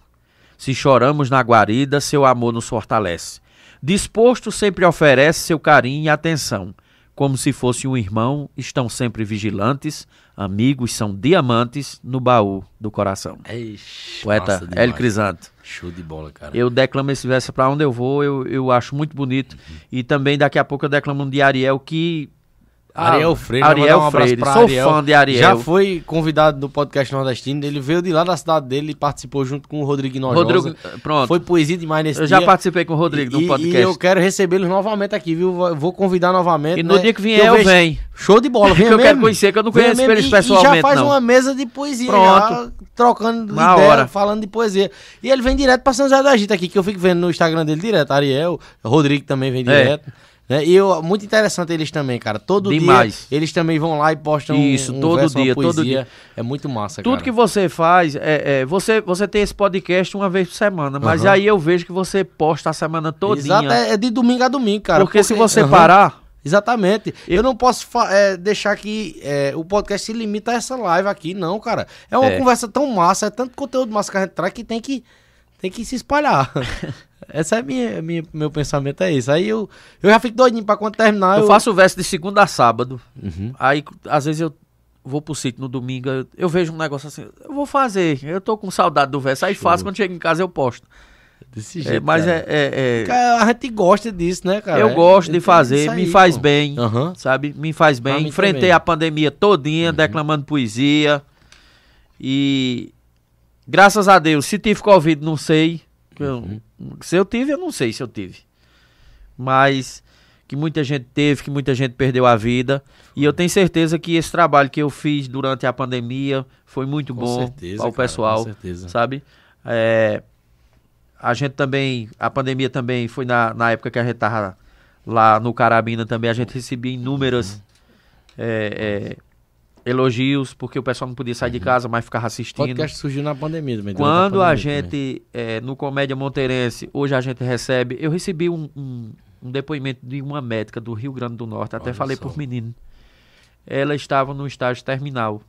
Se choramos na guarida, seu amor nos fortalece. Disposto sempre oferece seu carinho e atenção. como se fosse um irmão, estão sempre vigilantes, amigos são diamantes no baú do coração. Eixe, Poeta. Hélio Crisanto. Show de bola, cara. Eu declamo esse verso para onde eu vou, eu, eu acho muito bonito. E também daqui a pouco eu declamo um de Ariel que. Ariel Ah, Freire, vou Ariel um Freire. Sou Ariel. fã de Ariel. Já foi convidado do podcast nordestino, ele veio de lá da cidade dele e participou junto com o Rodrigo Nojosa. Rodrigo, pronto. Foi poesia demais nesse eu já dia. participei com o Rodrigo e, no podcast. E eu quero recebê-los novamente aqui, viu? Vou- convidar novamente. E no né? dia que vier, eu eu vejo- venho. Show de bola, Que venha eu quero mesmo. conhecer, que eu não Venha conheço mesmo. eles pessoalmente, E já faz não. uma mesa de poesia, Pronto. já, trocando Na ideia, hora. falando de poesia. E ele vem direto pra São José da Gita aqui, que eu fico vendo no Instagram dele direto. Ariel, Rodrigo também vem É. né? E eu, muito interessante eles também, cara. Todo Demais. dia eles também vão lá e postam Isso, um, todo verso, dia, todo dia. É muito massa, Tudo cara. que você faz, é, é, você, você tem esse podcast uma vez por semana, mas Aham. aí eu vejo que você posta a semana todinha. Exato, é, é de domingo a domingo, cara. porque, se você Aham. parar, Exatamente. Eu não posso é, deixar que é, o podcast se limita a essa live aqui, não, cara. É uma É. conversa tão massa, é tanto conteúdo massa que a gente traz que tem que, tem que se espalhar. Essa é minha, minha, meu pensamento, é isso. Aí eu, eu já fico doidinho pra quando terminar. eu faço o verso de segunda a sábado. Uhum. Aí, às vezes, eu vou pro sítio no domingo, eu, eu vejo um negócio assim, eu vou fazer, eu tô com saudade do verso, aí Show. faço, quando chego em casa eu posto. Desse É, jeito. mas cara. é, é- é- a gente gosta disso, né, cara? eu É- gosto de é fazer, isso me aí, faz pô. bem, Aham. sabe? Me faz bem. Enfrentei também. a pandemia todinha, declamando poesia. E graças a Deus, se tive Covid, não sei. Eu- Uhum. Se eu tive, eu não sei se eu tive. Mas que muita gente teve, que muita gente perdeu a vida. E eu tenho certeza que esse trabalho que eu fiz durante a pandemia foi muito Com bom certeza, para o cara, pessoal Com certeza. sabe? É, a gente também, a pandemia também foi na, na época que a gente tava lá no Carabina também, a gente recebia inúmeras é, é, elogios, porque o pessoal não podia sair de casa, mas ficava O assistindo. podcast surgiu na pandemia também. Quando a pandemia também. gente, é, no Comédia Monteirense, hoje a gente recebe, eu recebi um, um, um depoimento de uma médica do Rio Grande do Norte, até Olha falei só. por menino. Ela estava no estágio terminal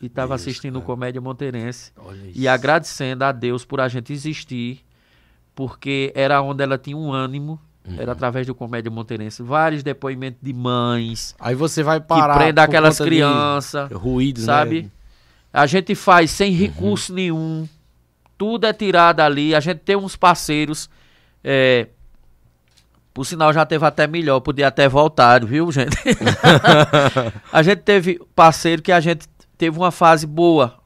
e estava assistindo o cara. Comédia Monteirense e agradecendo a Deus por a gente existir, porque era onde ela tinha um ânimo, Uhum. era através do Comédia Monteirense. Vários depoimentos de mães Aí você vai parar. que prendem por aquelas crianças, Ruídos, sabe? né? A gente faz sem recurso nenhum, tudo é tirado ali. A gente tem uns parceiros, é, por sinal já teve até melhor, podia até voltar, viu, gente? a gente teve parceiro que a gente teve uma fase boa.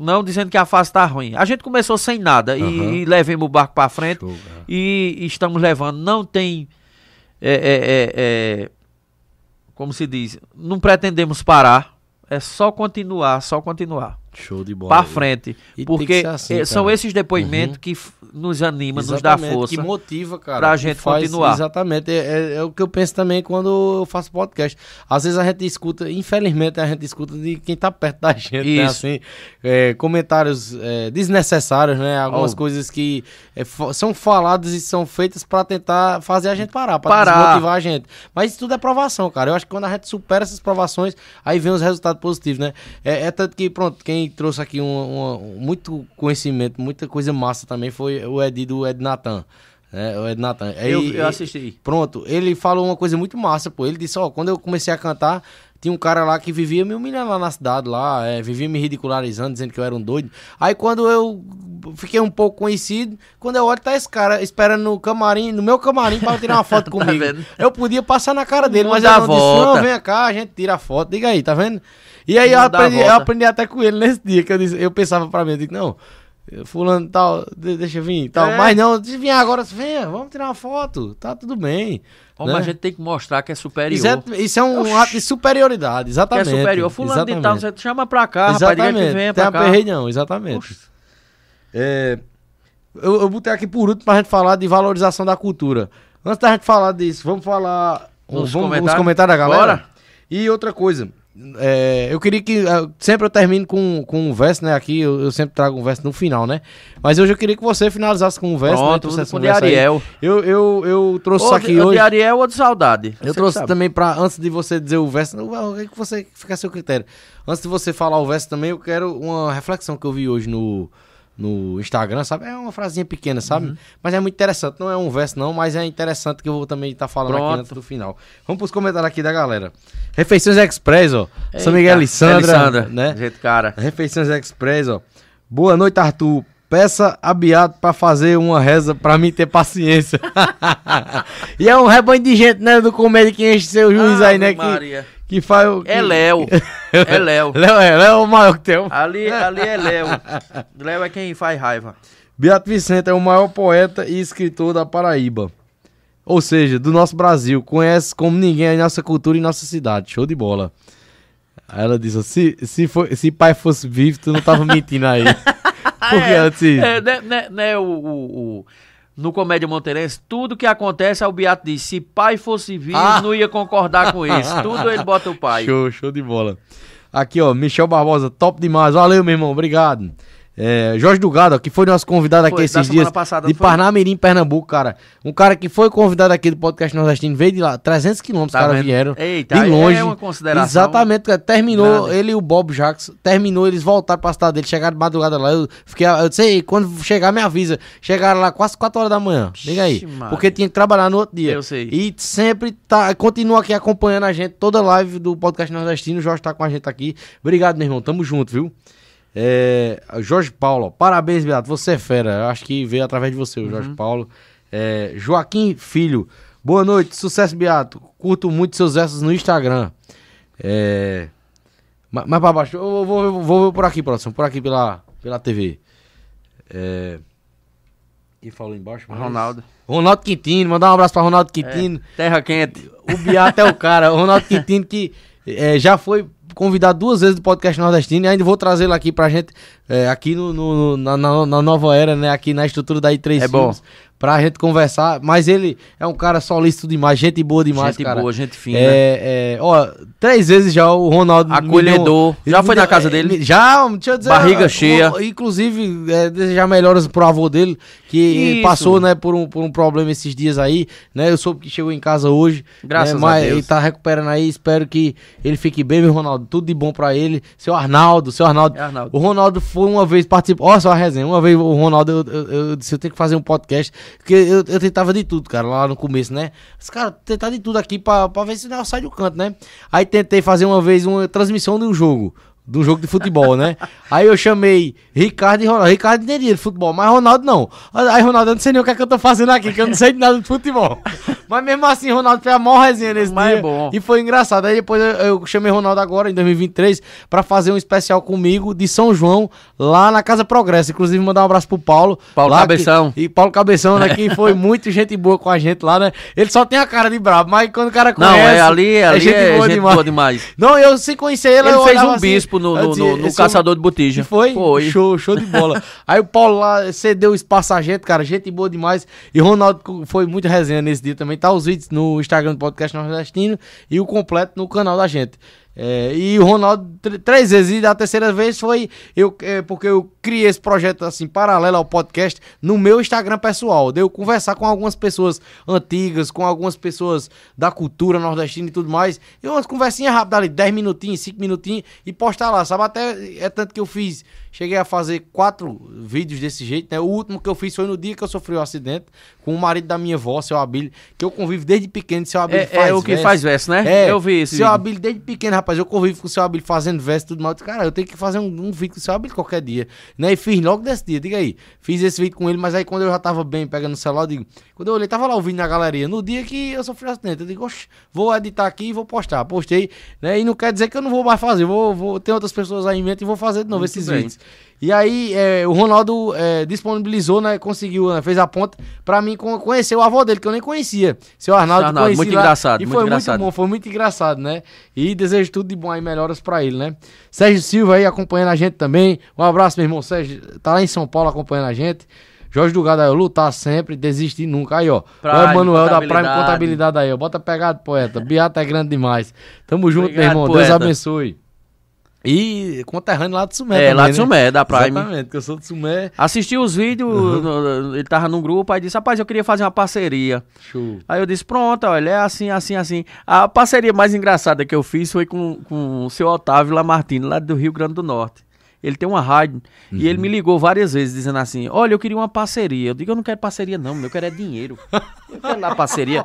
Não dizendo que a fase tá ruim. A gente começou sem nada e- Aham. e, levemos o barco pra frente Show, cara. e estamos levando. Não tem. é, é, é, é, como se diz? Não pretendemos parar. É só continuar, só continuar. Show de bola. Pra aí. frente. E Porque assim, eh, são esses depoimentos Uhum. que nos animam, nos dá força. Que motiva, cara. pra gente continuar. Exatamente. É, é- é o que eu penso também quando eu faço podcast. Às vezes a gente escuta, infelizmente, a gente escuta de quem tá perto da gente, né? Assim, é, comentários é, desnecessários, né? Algumas Oh. coisas que é, são faladas e são feitas pra tentar fazer a gente parar, pra Parar. desmotivar a gente. Mas isso tudo é provação, cara. Eu acho que quando a gente supera essas provações, aí vem os resultados positivos, né? É, é tanto que, pronto, quem trouxe aqui um, um- muito conhecimento, muita coisa massa também foi o Ed do Ed Natan. O Ed Natan. eu, eu assisti. Pronto, ele falou uma coisa muito massa, pô. Ele disse, ó, quando eu comecei a cantar, tinha um cara lá que vivia me humilhando lá na cidade, lá, é, vivia me ridicularizando, dizendo que eu era um doido. Aí quando eu fiquei um pouco conhecido, quando eu olho, tá esse cara esperando no camarim, no meu camarim pra tirar uma foto comigo. Tá eu podia passar na cara dele, mas ele não disse, volta. não, vem cá, a gente tira a foto, diga aí, tá vendo? E aí eu aprendi, eu aprendi até com ele nesse dia, que eu, disse, eu pensava pra mim, eu digo, não... Fulano tal, de- deixa eu vir tal. É. Mas não, se vier agora, venha, vamos tirar uma foto. Tá tudo bem. Como né? a gente tem que mostrar que é superior. Isso é, isso é um Oxi. ato de superioridade, que é exatamente. superior. Fulano de tal, exatamente. você chama pra cá, rapaz, diga que venha Tem pra a cá. perreio não, exatamente. É, eu, eu botei aqui por último pra gente falar de valorização da cultura. Antes da gente falar disso, vamos falar Nos vamos, os comentários? comentários da galera. Bora. E outra coisa, é, eu queria que. ah, sempre eu termino com, com um verso, né? Aqui eu, eu sempre trago um verso no final, né? Mas hoje eu queria que você finalizasse com um verso. né, Pronto, trouxesse com de aí. Ariel. Eu, eu, eu trouxe Ou de, aqui ou hoje. de Ariel ou de saudade. Eu trouxe também para antes de você dizer o verso, o que, que você fica a seu critério. Antes de você falar o verso também, eu quero uma reflexão que eu vi hoje no no Instagram, sabe? É uma frasinha pequena, sabe? Uhum. Mas é muito interessante. Não é um verso, não, mas é interessante que eu vou também estar falando aqui Pronto. antes do final. Vamos pros comentários aqui da galera. Refeições Express, ó. São Eita, Miguel e Sandra, Alessandra, né? Gente, cara. Refeições Express, ó. Boa noite, Arthur. Peça a Beato pra fazer uma reza pra mim ter paciência. e é um rebanho de gente, né, do comédia que enche seu juiz aí, né? Ave Que, Maria. Que faz o. É Léo. É Léo. Léo é, Léo é o maior que tem. Ali, ali é Léo. Léo é quem faz raiva. Beato Vicente é o maior poeta e escritor da Paraíba. Ou seja, do nosso Brasil. Conhece como ninguém a nossa cultura e nossa cidade. Show de bola. Aí ela disse: ó, se, se, for, se pai fosse vivo, tu não tava mentindo aí. Porque ela disse. É, né, né, né, o, o- o- no Comédia Monteirense, tudo que acontece, o Beato diz, se pai fosse vivo, Ah. não ia concordar com isso. Tudo ele bota o pai. Show, show de bola. Aqui, ó, Michel Barbosa, top demais. Valeu, meu irmão, obrigado. É, Jorge Dugado, que foi nosso convidado aqui Foi, da esses dias passada, de? Parnamirim, Pernambuco, cara. Um cara que foi convidado aqui do podcast nordestino, veio de lá, 300 quilômetros, Tá os caras vieram. Eita, de aí longe. é uma consideração Exatamente, cara. Terminou, grande. ele e o Bob Jacks, terminou, eles voltaram pra cidade dele, chegaram de madrugada lá. Eu fiquei, eu disse, "Ei, quando chegar, me avisa. Chegaram lá quase 4 horas da manhã. Liga aí. Maria. Porque tinha que trabalhar no outro dia. Eu sei. E sempre tá, continua aqui acompanhando a gente, toda live do podcast nordestino. O Jorge tá com a gente aqui. Obrigado, meu irmão. Tamo junto, viu? É, Jorge Paulo, parabéns, Beato. Você é fera. Eu acho que veio através de você, o Uhum. Jorge Paulo. É, Joaquim Filho, boa noite, sucesso, Beato. Curto muito seus versos no Instagram. É, ma- mais pra baixo, eu vou, vou, vou ver por aqui, próximo, por aqui pela, pela TV. É, quem falou embaixo? mais? Ronaldo. Ronaldo Quintino, mandar um abraço pra Ronaldo Quintino. Terra quente. O Beato é o cara, o Ronaldo Quintino que é, já foi convidado duas vezes do podcast nordestino e ainda vou trazê-lo aqui pra gente, é, aqui no, no- na, na- na nova era, né, aqui na estrutura da I3 É bom. Pra gente conversar, mas ele é um cara solícito demais, gente boa demais, gente cara. boa, gente fina. É, é, ó, três vezes já o Ronaldo. Acolhedor. deu- Já foi na casa dele? ele- Já, deixa eu dizer. Barriga ó, cheia. ó, Inclusive, é, desejar melhoras pro avô dele, que Isso. passou, né, por um, por um problema esses dias aí, né? Eu soube que chegou em casa hoje. Graças né, a mas Deus. Ele tá recuperando aí, espero que ele fique bem, meu Ronaldo. Tudo de bom pra ele. Seu Arnaldo, seu Arnaldo. É, Arnaldo. O Ronaldo foi uma vez participar. Olha só a resenha. Uma vez o Ronaldo, eu, eu, eu disse, eu tenho que fazer um podcast. Porque eu, eu tentava de tudo, cara, lá no começo, né? Os caras tentavam de tudo aqui pra, pra ver se não sai do canto, né? Aí tentei fazer uma vez uma transmissão de um jogo. Um jogo de futebol, né? Aí eu chamei Ricardo e Ronaldo. Ricardo entendia de futebol, mas Ronaldo não. Aí Ronaldo, eu não sei nem o que é que eu tô fazendo aqui, que eu não sei de nada de futebol. Mas mesmo assim, Ronaldo fez a maior resenha nesse Mas dia. é bom. E foi engraçado. Aí depois eu, eu chamei Ronaldo agora, em 2023, pra fazer um especial comigo de São João, lá na Casa Progresso. Inclusive, mandar um abraço pro Paulo. Paulo Cabeção. Que, e Paulo Cabeção, né? Que foi muito gente boa com a gente lá, né? Ele só tem a cara de brabo, mas quando o cara conhece... Não, é ali, ali é gente, boa, demais. Não, eu sem conhecer ele, Ele eu fez um assim, no, no, no- no Caçador de Botija. foi? Foi. Show, show de bola. Aí o Paulo lá cedeu espaço a gente, cara. Gente boa demais. E o Ronaldo foi muito resenha nesse dia também. Tá os vídeos no Instagram do Podcast Nordestino e o completo no canal da gente. É, e o Ronaldo tr- três vezes, e da terceira vez foi eu, é, porque eu criei esse projeto assim, paralelo ao podcast, no meu Instagram pessoal. Deu conversar com algumas pessoas antigas, com algumas pessoas da cultura nordestina e tudo mais. E umas conversinhas rápidas ali, 10 minutinhos, 5 minutinhos, e postar lá, sabe? Até é tanto que eu fiz, cheguei a fazer quatro vídeos desse jeito, né? O último que eu fiz foi no dia que eu sofri o acidente, com o marido da minha avó, seu Abílio, que eu convivo desde pequeno, seu Abílio É, faz é o que verso. faz verso, né? É, Eu vi esse seu vídeo. Abílio, desde pequeno, rapaz, eu convivo com o seu Abílio fazendo verso e tudo mais. Cara, eu tenho que fazer um, um vídeo com o seu Abílio qualquer dia. Né? E fiz logo desse dia, diga aí. Fiz esse vídeo com ele, mas aí quando eu já tava bem, pegando o celular, eu digo, quando eu olhei, tava lá o vídeo na galeria. No dia que eu sofri o acidente, eu digo, oxe, vou editar aqui e vou postar. Postei, né? E não quer dizer que eu não vou mais fazer. Vou, vou ter outras pessoas aí em mente e vou fazer de novo Muito esses bem. vídeos. E aí, é, o Ronaldo é, disponibilizou, né? Conseguiu, né, fez a ponta pra mim con- conhecer o avô dele, que eu nem conhecia. Seu Arnaldo, Arnaldo, conheci muito lá, engraçado, E muito foi engraçado. muito bom, foi muito engraçado, né? E desejo tudo de bom aí, melhoras pra ele, né? Sérgio Silva aí acompanhando a gente também. Um abraço, meu irmão Sérgio. Tá lá em São Paulo acompanhando a gente. Jorge Dugado aí, lutar sempre, desistir nunca. Aí, ó. Prime, o Emanuel da Prime Contabilidade. Aí, ó. Bota pegado, poeta. Beata é grande demais. Tamo junto, Obrigado, meu irmão. Deus poeta. abençoe. E conterrâneo lá de Sumé É, também, lá de né? Sumé, da Prime. Exatamente, que eu sou de Sumé. Assisti os vídeos, Uhum. ele tava num grupo, aí disse, rapaz, eu queria fazer uma parceria. Show. Aí eu disse, pronto, olha, é assim, assim, assim. A parceria mais engraçada que eu fiz foi com, com o seu Otávio Lamartine, lá do Rio Grande do Norte. Ele tem uma rádio. E ele me ligou várias vezes dizendo assim: Olha, eu queria uma parceria. Eu digo: Eu não quero parceria, não. Eu quero é dinheiro. Eu quero lá parceria.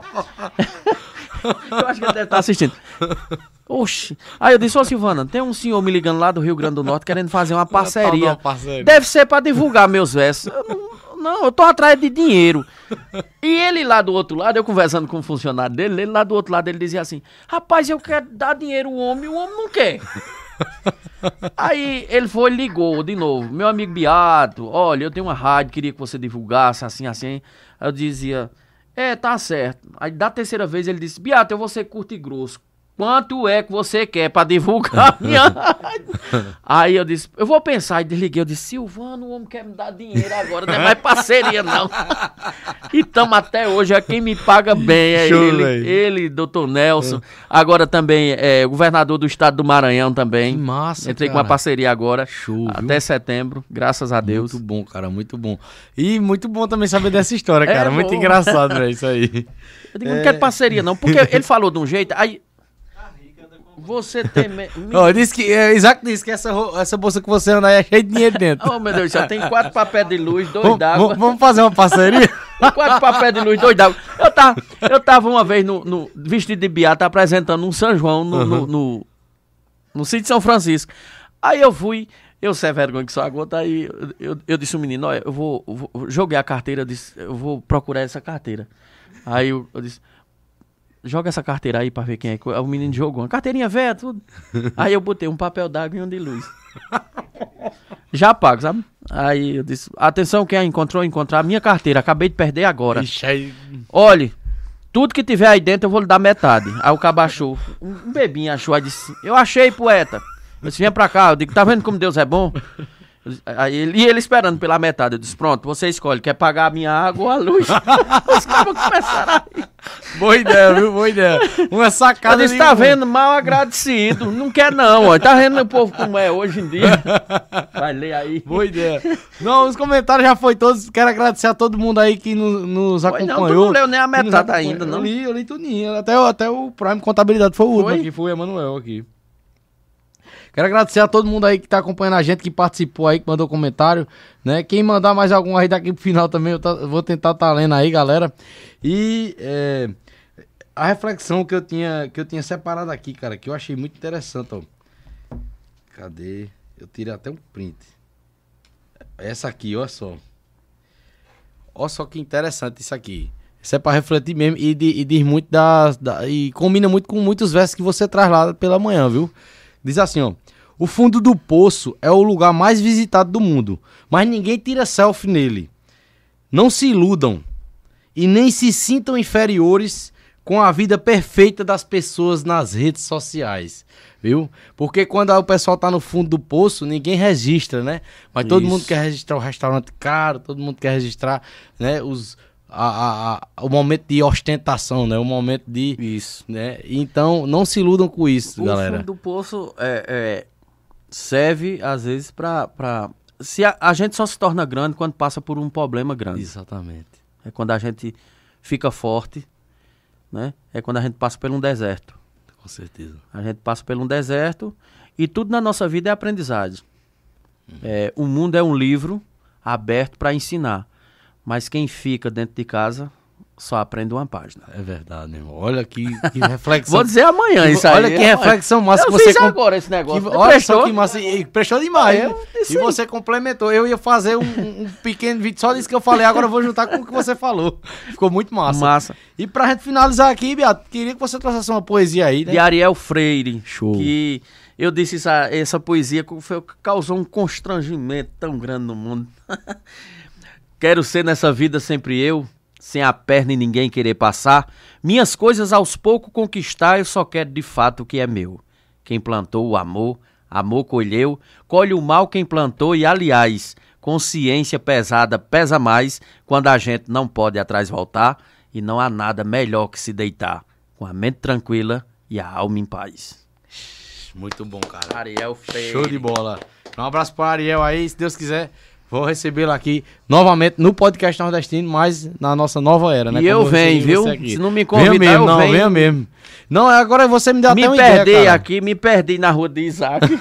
eu acho que ele deve estar assistindo. Oxi. Aí eu disse: Ô Silvana, tem um senhor me ligando lá do Rio Grande do Norte querendo fazer uma parceria. Uma parceria. Deve ser pra divulgar meus versos. Eu não, não, eu tô atrás de dinheiro. E ele lá do outro lado, eu conversando com o funcionário dele, ele lá do outro lado, ele dizia assim: Rapaz, eu quero dar dinheiro ao homem, o homem não quer. Aí ele foi e ligou de novo. Meu amigo Beato, olha, eu tenho uma rádio, queria que você divulgasse assim, assim. Aí eu dizia, é, tá certo. Aí da terceira vez ele disse, Beato, eu vou ser curto e grosso. Quanto é que você quer pra divulgar minha? Aí eu disse, eu vou pensar. E desliguei, eu disse, Silvano, o homem quer me dar dinheiro agora, não é mais parceria não. E tamo até hoje, é quem me paga bem, é Show, ele, velho. ele, doutor Nelson. Agora também é governador do estado do Maranhão também. Que massa, Entrei com cara. uma parceria agora. Show, viu? Até setembro, graças a Deus. Muito bom, cara, muito bom. E muito bom também saber dessa história, cara. muito bom. engraçado, velho, isso aí. Eu digo, não quero parceria não, porque ele falou de um jeito, aí... Você tem... me- disse que, é, Isaac disse que essa, essa bolsa que você anda aí é cheia de dinheiro dentro. Oh, meu Deus, já tem quatro papéis de luz, dois d'água. vamos, fazer uma parceria? Quatro papéis de luz, dois d'água. Eu tava, eu tava uma vez no, no vestido de beata apresentando um São João no, no, no, no sítio de São Francisco. Aí eu fui, eu sei vergonha que só a gota, aí eu, eu, eu disse ao menino, olha, eu vou, eu vou- joguei a carteira, eu disse, eu vou procurar essa carteira. Aí eu, eu disse, joga essa carteira aí pra ver quem é. o menino jogou, uma carteirinha velha, tudo. Aí eu botei um papel d'água e um de luz. Já pago, sabe? Aí eu disse, atenção, quem a encontrou, encontrar a minha carteira, acabei de perder agora. Ixi, aí- Olhe, tudo que tiver aí dentro eu vou lhe dar metade. Aí o cabo achou. Um bebinho achou, aí disse, eu achei, poeta. Eu disse, vem pra cá. Eu digo, tá vendo como Deus é bom? Aí ele, e ele esperando pela metade. Eu disse, pronto, você escolhe, quer pagar a minha água ou a luz? Os cabos começaram a rir. Boa ideia, viu? Boa ideia. Uma sacada disse, de- tá vendo, mal agradecido. Não quer não, ó. Tá vendo o povo como é hoje em dia? Vai ler aí. Boa ideia. Não, os comentários já foi todos. Quero agradecer a todo mundo aí que nos, nos Foi acompanhou. não, tu não leu nem a metade ainda, não. Eu li, eu li tudinho. Até, o- até o Prime Contabilidade foi o último Foi? aqui, foi o Emanuel aqui. Quero agradecer a todo mundo aí que tá acompanhando a gente, que participou aí, que mandou comentário, né? Quem mandar mais algum aí daqui pro final também, eu, tá- vou tentar tá lendo aí, galera. E é, a reflexão que eu tinha que eu tinha separado aqui, cara, que eu achei muito interessante, ó. Cadê? Eu tirei até um print. Essa aqui, olha só. Olha só que interessante isso aqui. Isso é pra refletir mesmo e, di- e diz muito das, da, e combina muito com muitos versos que você traz lá pela manhã, viu? Diz assim, ó. O fundo do poço é o lugar mais visitado do mundo, mas ninguém tira selfie nele. Não se iludam e nem se sintam inferiores com a vida perfeita das pessoas nas redes sociais, viu? Porque quando o pessoal tá no fundo do poço, ninguém registra, né? Mas todo Isso. mundo quer registrar o restaurante caro, todo mundo quer registrar, né, os a, a- a- o momento de ostentação, né? O momento de, Isso. né? Então, não se iludam com isso, O galera. fundo do poço é, é, serve, às vezes, pra... Se a, a gente só se torna grande quando passa por um problema grande. Exatamente. É quando a gente fica forte, né? É quando a gente passa por um deserto. Com certeza. A gente passa por um deserto e tudo na nossa vida é aprendizagem. É, o mundo é um livro aberto para ensinar, mas quem fica dentro de casa só aprende uma página. É verdade, meu irmão. Olha que, que reflexão. Vou dizer amanhã isso aí. Olha que reflexão massa Eu que você fiz com- agora esse Que, negócio. olha Prestou? só que massa. E prestou demais. Ah, eu e você complementou. Eu ia fazer um, um pequeno vídeo só disso que eu falei, agora eu vou juntar com o que você falou. Ficou muito massa. Massa. E pra gente finalizar aqui, Beato, queria que você trouxesse uma poesia aí, né? de Ariel Freire. Show. Que eu disse essa, essa poesia que foi- causou um constrangimento tão grande no mundo. Quero ser nessa vida sempre eu, sem a perna e ninguém querer passar. Minhas coisas aos poucos conquistar, eu só quero de fato o que é meu. Quem plantou o amor, amor colheu, colhe o mal quem plantou e, aliás, consciência pesada pesa mais quando a gente não pode atrás voltar e não há nada melhor que se deitar com a mente tranquila e a alma em paz. Muito bom, cara. Ariel Freire. Show de bola. Um abraço para Ariel aí, se Deus quiser. Vou recebê-lo aqui novamente no podcast nordestino, mas na nossa nova era, né? E eu Como venho, recebi viu? Se não me Venha convidar, mesmo, eu não, venho. venha mesmo. Não, agora você me deu me até uma perdi ideia, cara. aqui, me perdi na rua de Isaac.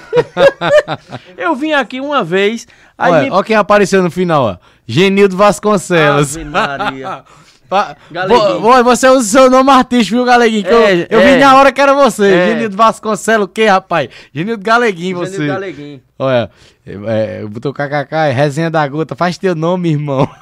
eu vim aqui uma vez, aí Olha, me... quem apareceu no final, ó. Genildo Vasconcelos. Ave Maria. Você usa o seu nome artístico, viu, Galeguinho? Que eu- É, eu, é. vi na hora que era você. É. Genildo Vasconcelos, o que, rapaz? Genildo Galeguinho, você. Genildo Galeguinho. Olha, é, botou kkk, é resenha da gota, faz teu nome, irmão.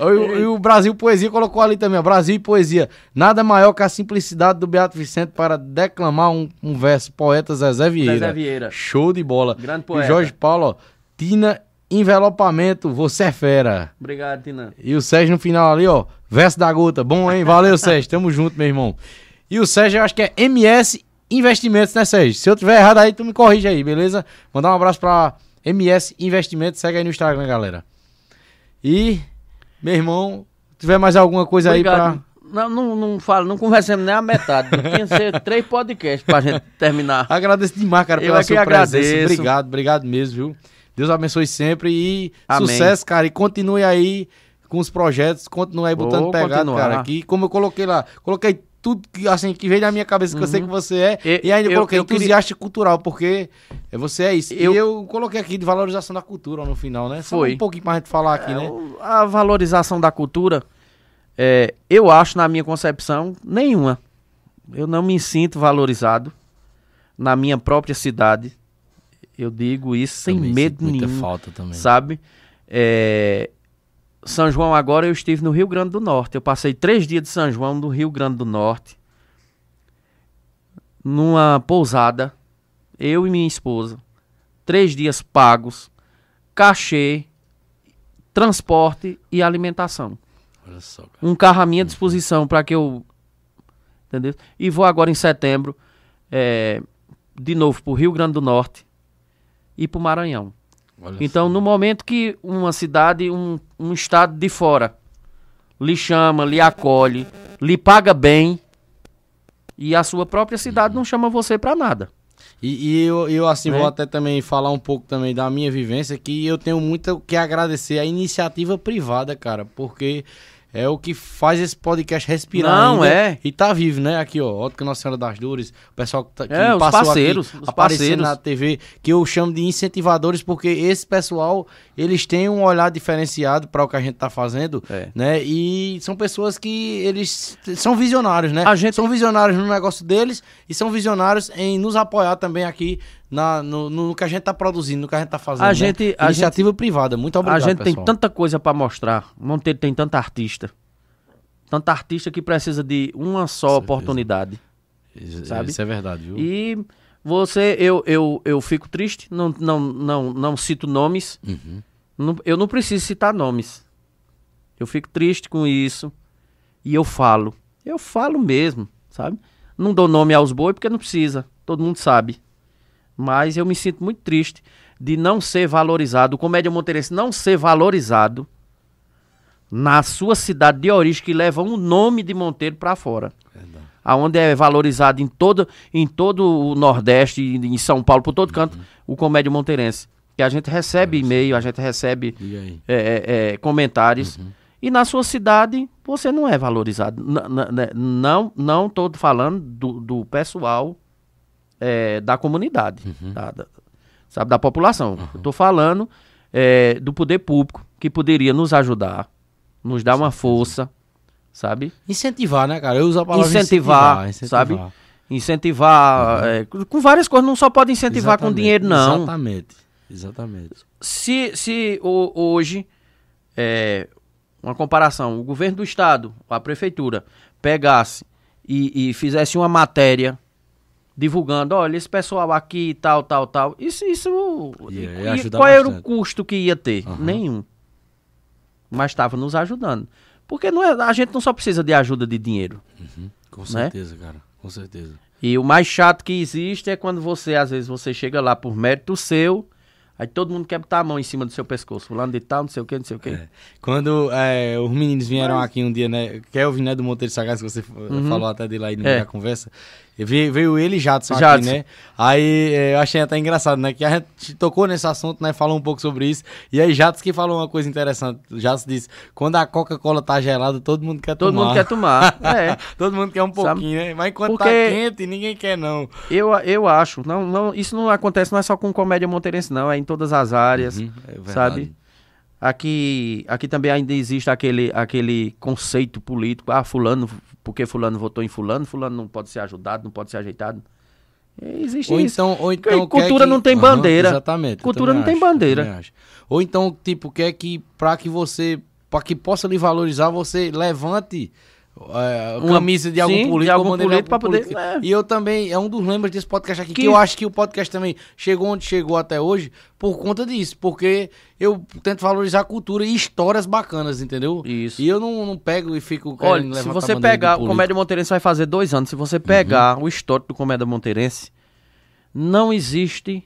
E o, e o Brasil Poesia colocou ali também, ó, Brasil e Poesia. Nada maior que a simplicidade do Beato Vicente para declamar um, um verso. Poeta Zezé Vieira. Zezé Vieira. Show de bola. Grande E poeta. Jorge Paulo, ó, Tina Envelopamento, você é fera. Obrigado, Tina. E o Sérgio no final ali, ó, verso da gota. Bom, hein? Valeu, Sérgio. Tamo junto, meu irmão. E o Sérgio, eu acho que é MS Investimentos, né, Sérgio? Se eu tiver errado aí, tu me corrige aí, beleza? Mandar um abraço pra MS Investimentos. Segue aí no Instagram, galera. E, meu irmão, tiver mais alguma coisa aí Obrigado. pra. Não, não, não falo, não conversamos nem a metade. Tinha que ser três podcasts pra gente terminar. Agradeço demais, cara, Eu pela é que sua presença. agradeço. Obrigado, obrigado mesmo, viu? Deus abençoe sempre e Amém. sucesso, cara. E continue aí com os projetos, continue aí botando Vou pegado, continuar. cara. Aqui, como eu coloquei lá, coloquei tudo que, assim, que veio da minha cabeça, que eu sei que você é. E- E, ainda eu- coloquei eu queria- entusiasta cultural, porque é- você é isso. Eu- E eu coloquei aqui de valorização da cultura no final, né? Só Foi. um pouquinho pra gente falar aqui, né? O- A valorização da cultura, é, eu acho, na minha concepção, nenhuma. Eu não me sinto valorizado na minha própria cidade. Eu digo isso sem Também medo sinto muita nenhum. falta também. sabe? É, São João agora eu estive no Rio Grande do Norte. Eu passei três dias de São João no Rio Grande do Norte, numa pousada, eu e minha esposa, três dias pagos, cachê, transporte e alimentação. Olha só, cara. Um carro à minha disposição para que eu, entendeu? E vou agora em setembro, é, de novo para o Rio Grande do Norte e para o Maranhão. Olha Então, no momento que uma cidade, um, um estado de fora, lhe chama, lhe acolhe, lhe paga bem, e a sua própria cidade não chama você pra nada. E, e eu, eu, assim, Né? vou até também falar um pouco também da minha vivência, que eu tenho muito que agradecer a iniciativa privada, cara, porque é o que faz esse podcast respirar Não, ainda é. E tá vivo, né? Aqui, ó, Ótica Nossa Senhora das Dores, o pessoal que, tá, que É, os passou parceiros, aqui, os aparecendo parceiros. na TV, que eu chamo de incentivadores, porque esse pessoal, eles têm um olhar diferenciado para o que a gente tá fazendo, É. né? E são pessoas que eles são visionários, né? A gente- São visionários no negócio deles e são visionários em nos apoiar também aqui na, no, no que a gente tá produzindo, no que a gente tá fazendo. A né? gente- a Iniciativa privada. Muito obrigado, a gente tem pessoal. tanta coisa pra mostrar. Monteiro tem tanta artista. Tanta artista que precisa de uma só oportunidade. Isso, sabe? isso é verdade, viu? E você, eu, eu, eu fico triste, não, não, não, não cito nomes. Uhum. Não- eu não preciso citar nomes. Eu fico triste com isso. E eu falo. Eu falo mesmo, sabe? Não dou nome aos boi porque não precisa. Todo mundo sabe. Mas eu me sinto muito triste de não ser valorizado, o Comédia Monteirense não ser valorizado na sua cidade de origem que leva um nome de Monteiro para fora. Aonde é valorizado em todo, em todo o Nordeste, em São Paulo, por todo canto, o Comédia Monteirense. Que a gente recebe e-mail, a gente recebe é, é, é, comentários. E na sua cidade, você não é valorizado. N- não não estou falando do, do pessoal é, da comunidade, da, da- sabe, da população. Estou falando é, do poder público, que poderia nos ajudar, nos dar uma força, sabe? Incentivar, né, cara? Eu uso a palavra Incentivar, incentivar, sabe? Incentivar, é, com várias coisas, não só pode incentivar com Exatamente, dinheiro, não. Exatamente. Exatamente. se, se o- hoje, é, uma comparação, o governo do estado, a prefeitura, pegasse e, e fizesse uma matéria divulgando, olha, esse pessoal aqui, tal, tal, tal, isso, isso, e qual era o bastante. custo que ia ter? Aham. Nenhum. Mas estava nos ajudando. Porque não é, a gente não só precisa de ajuda de dinheiro. Com Né? certeza, cara. Com certeza. E o mais chato que existe é quando você, às vezes, você chega lá por mérito seu, Aí todo mundo quer botar a mão em cima do seu pescoço, fulano de tal, não sei o que, não sei o que. É. Quando é, os meninos vieram aqui um dia, né? Kelvin, né, do Monteiro Sagaz, que você falou até dele aí no meio É. conversa. Veio, ele e Jadson, aqui, Jadson. né? Aí é, eu achei até engraçado, né? Que a gente tocou nesse assunto, né? Falou um pouco sobre isso. E aí Jadson que falou uma coisa interessante. Jadson disse, quando a Coca-Cola tá gelada, todo mundo quer Todo tomar. mundo quer tomar. É. todo mundo quer um Sabe? pouquinho, né? Mas enquanto tá Porque- quente, ninguém quer não. Eu, eu acho, não, não, isso não acontece não é só com comédia monteirense, não, é em todas as áreas, Uhum, é sabe? Aqui, aqui também ainda existe aquele, aquele conceito político, ah, fulano, porque fulano votou em fulano, fulano não pode ser ajudado, não pode ser ajeitado. Existe Ou isso. então, ou Porque então cultura que- não tem bandeira. exatamente. eu Cultura não tem acho, eu bandeira. Ou então, tipo, quer que pra que você, para que possa lhe valorizar, você levante é, Uma- camisa de algum sim, de político, algum de político algum poder- político. é. E eu também, é um dos membros desse podcast aqui, que, Que- eu acho que o podcast também chegou onde chegou até hoje por conta disso, porque eu tento valorizar a cultura e histórias bacanas, entendeu? Isso. E eu não, não pego e fico Olha, se você pegar, o. Comédia Monteirense vai fazer dois anos, se você pegar Uhum. o histórico do Comédia Monteirense, não existe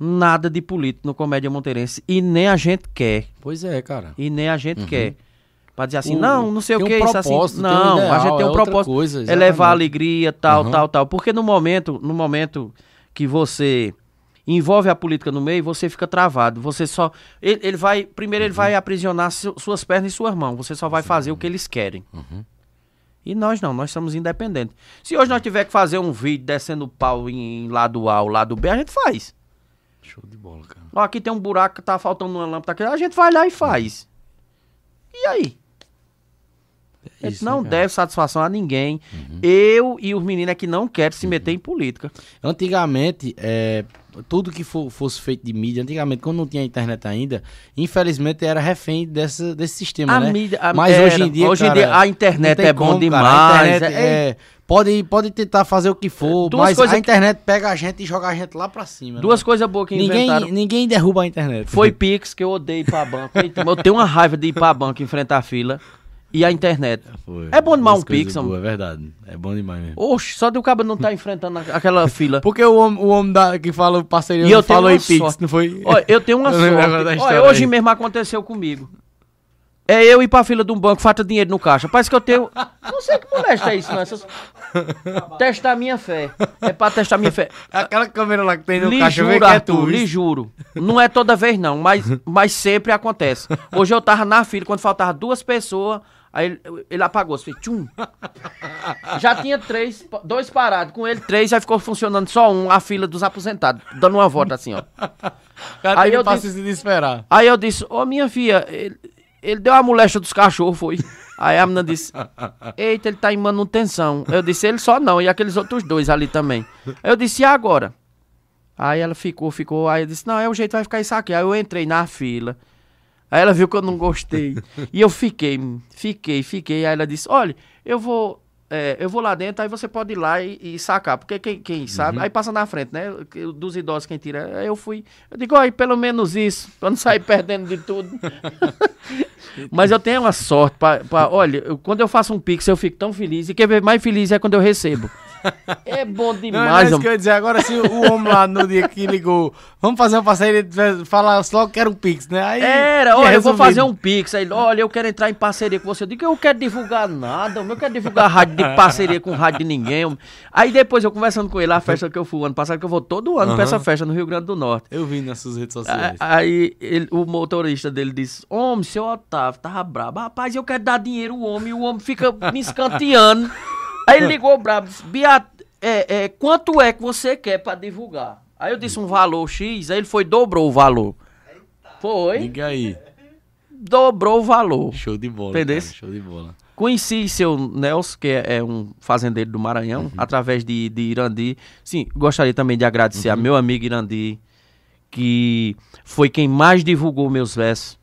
nada de político no Comédia Monteirense e nem a gente quer. Pois é, cara. E nem a gente quer. Pra dizer assim, O- não, não sei o que, um isso assim. tem um Não, a ideal, gente tem é um outra propósito. coisa, é exatamente. levar alegria, tal, Uhum. tal, tal. Porque no momento, no momento que você envolve a política no meio, você fica travado. Você só. Ele, ele vai. Primeiro ele Uhum. vai aprisionar su- suas pernas e suas mãos. Você só vai fazer o que eles querem. Uhum. E nós não, nós somos independentes. Se hoje nós tiver que fazer um vídeo descendo o pau em lado A ou lado B, a gente faz. Show de bola, cara. Ó, aqui tem um buraco que tá faltando uma lâmpada. A gente vai lá e faz. E aí? A gente isso, não né, cara? deve satisfação a ninguém. Eu e os meninos é que não querem se meter em política. Antigamente, é, tudo que fo- fosse feito de mídia, antigamente, quando não tinha internet ainda, infelizmente era refém dessa, desse sistema, A né? mídia- a- Mas era. hoje em dia, Hoje em cara, dia a internet é bom como, cara. demais, A internet é- é- pode, pode tentar fazer o que for, Duas mas a que- internet pega a gente e joga a gente lá pra cima. Duas né? coisas boas que inventaram. ninguém, ninguém derruba a internet. Foi Pix, que eu odeio ir pra banco. Eu tenho uma raiva de ir pra banco enfrentar a fila. E a internet. Foi. É bom demais um Pix, homem. É verdade. É bom demais mesmo. Oxe, só de o cabo não estar enfrentando aquela fila. Porque o homem, o homem da, que fala parceria E eu falou em Pix, não foi? Olha, eu tenho uma sorte. Olha, hoje aí. mesmo aconteceu comigo. É eu ir pra fila de um banco, falta dinheiro no caixa. Parece que eu tenho. Não sei que molesta é isso, não. Essas... Testar minha fé. É pra testar minha fé. Aquela câmera lá que tem no Lhe caixa, juro, é Arthur, tu. lhe juro. Não é toda vez, não, mas, mas sempre acontece. Hoje eu tava na fila, quando faltava duas pessoas, aí ele, ele apagou, fez tchum. Já tinha três, dois parados, com ele três, aí ficou funcionando só um, a fila dos aposentados, dando uma volta assim, ó. Cara, Aí eu paciência de esperar. Aí eu disse, ô minha filha, ele, ele deu a moléstia dos cachorros, foi. Aí a menina disse, eita, ele tá em manutenção. Eu disse, ele só não, e aqueles outros dois ali também. Eu disse, e agora? Aí ela ficou, ficou, aí eu disse, não, é o jeito, vai ficar isso aqui. Aí eu entrei na fila. Aí ela viu que eu não gostei. e eu fiquei, fiquei, fiquei. Aí ela disse, olha, eu vou, é, eu vou lá dentro, aí você pode ir lá e, e sacar. Porque quem, quem sabe, aí passa na frente, né? Dos idosos quem tira. Aí eu fui. Eu digo, olha, pelo menos isso, pra não sair perdendo de tudo. Mas eu tenho uma sorte pra, pra- olha, eu- quando eu faço um pix, eu fico tão feliz. E quem vê mais feliz é quando eu recebo. É bom Não, não é demais, isso que eu ia dizer. Agora, se o homem lá no dia que ligou, vamos fazer uma parceria, ele fala só que era um Pix, né? Aí, Era, olha, eu vou fazer um pix. Aí, olha, eu quero entrar em parceria com você. Eu digo, eu não quero divulgar nada, eu não quero divulgar rádio de parceria com rádio de ninguém. Aí depois eu conversando com ele, a festa que eu fui ano passado, que eu vou todo ano pra essa festa no Rio Grande do Norte. Eu vi nas suas redes sociais. Aí ele- o motorista dele disse: Homem, seu Otávio, tava brabo. Rapaz, eu quero dar dinheiro ao homem, e o homem fica me escanteando. Aí ele ligou brabo, disse: é, é, quanto é que você quer pra divulgar? Aí eu disse um valor X, aí ele foi, dobrou o valor. Foi, Diga aí. dobrou o valor. Show de bola. Entendeu? cara, Show de bola. Conheci seu Nelson, que é, é um fazendeiro do Maranhão, Uhum. através de, de Irandi. Sim, gostaria também de agradecer Uhum. a meu amigo Irandi, que foi quem mais divulgou meus versos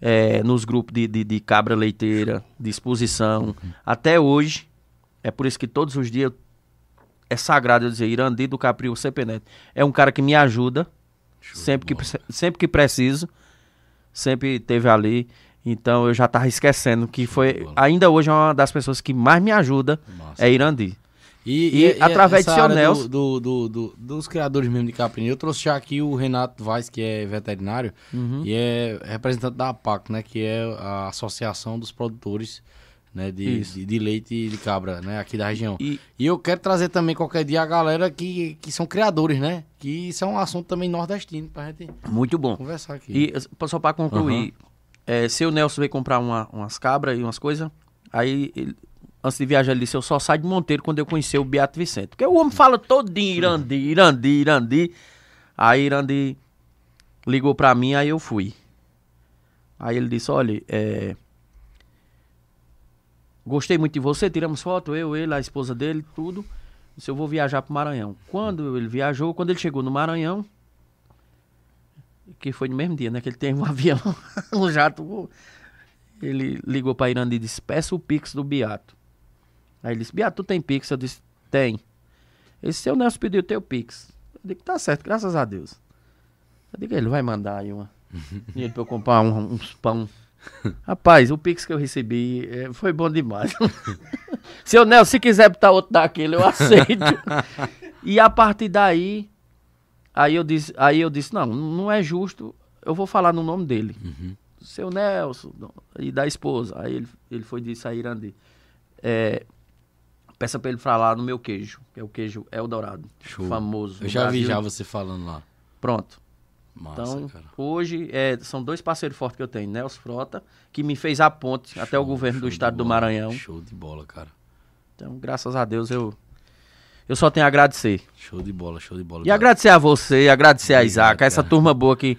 é, nos grupos de, de, de cabra leiteira, de exposição. Uhum. Até hoje, é por isso que todos os dias é sagrado eu dizer Irandi do Capril CP Neto. É um cara que me ajuda sempre que, sempre que preciso, sempre teve ali. Então eu já tava esquecendo que foi. Ainda hoje é uma das pessoas que mais me ajuda Massa. é Irandi. E através de seu Nelson- Do, do, do- do- dos criadores mesmo de caprinha. Eu trouxe já aqui o Renato Vaz, que é veterinário, Uhum. e é representante da APAC, né? Que é a Associação dos Produtores né, de, de, de leite de cabra, né? Aqui da região. E- E eu quero trazer também qualquer dia a galera que, que são criadores, né? Que isso é um assunto também nordestino pra gente Muito bom. conversar aqui. E só para concluir, é, seu Nelson veio comprar uma- umas cabras e umas coisas, aí ele- antes de viajar ele disse, eu só saio de Monteiro quando eu conhecer o Beato Vicente. Porque o homem fala todo de Irandi, Irandi, Irandi. Aí Irandi ligou pra mim, aí eu fui. Aí ele disse, olha, é, gostei muito de você, tiramos foto, eu, ele, a esposa dele, tudo. Disse, eu vou viajar pro Maranhão. Quando ele viajou, quando ele chegou no Maranhão, que foi no mesmo dia, né? Que ele tem um avião, um jato. Ele ligou pra Iranda e disse: Peça o Pix do Beato. Aí ele disse: Beato, tu tem Pix? Eu disse: Tem. Esse seu Nelson pediu teu Pix. Eu digo: Tá certo, graças a Deus. Eu digo: Ele vai mandar aí uma. Dinheiro pra eu comprar um- uns pão. Rapaz, o Pix que eu recebi eh, foi bom demais. seu Nelson, se quiser botar outro daquele, eu aceito. e a partir daí. Aí eu disse, aí eu disse, não, não é justo, eu vou falar no nome dele. Seu Nelson, e da esposa. Aí ele, ele foi disse a Irandi, é, peça pra ele falar no meu queijo, que é o queijo Eldorado, Show. famoso. Eu já vi Brasil. já você falando lá. Pronto. Massa, Então, cara. hoje é, são dois parceiros fortes que eu tenho. Nelson Frota, que me fez a ponte até o Show, governo do show estado do Maranhão. Show de bola, cara. Então, graças a Deus, eu, eu só tenho a agradecer. Show de bola, show de bola. E agradecer a você, agradecer a Isaac, a essa cara. turma boa que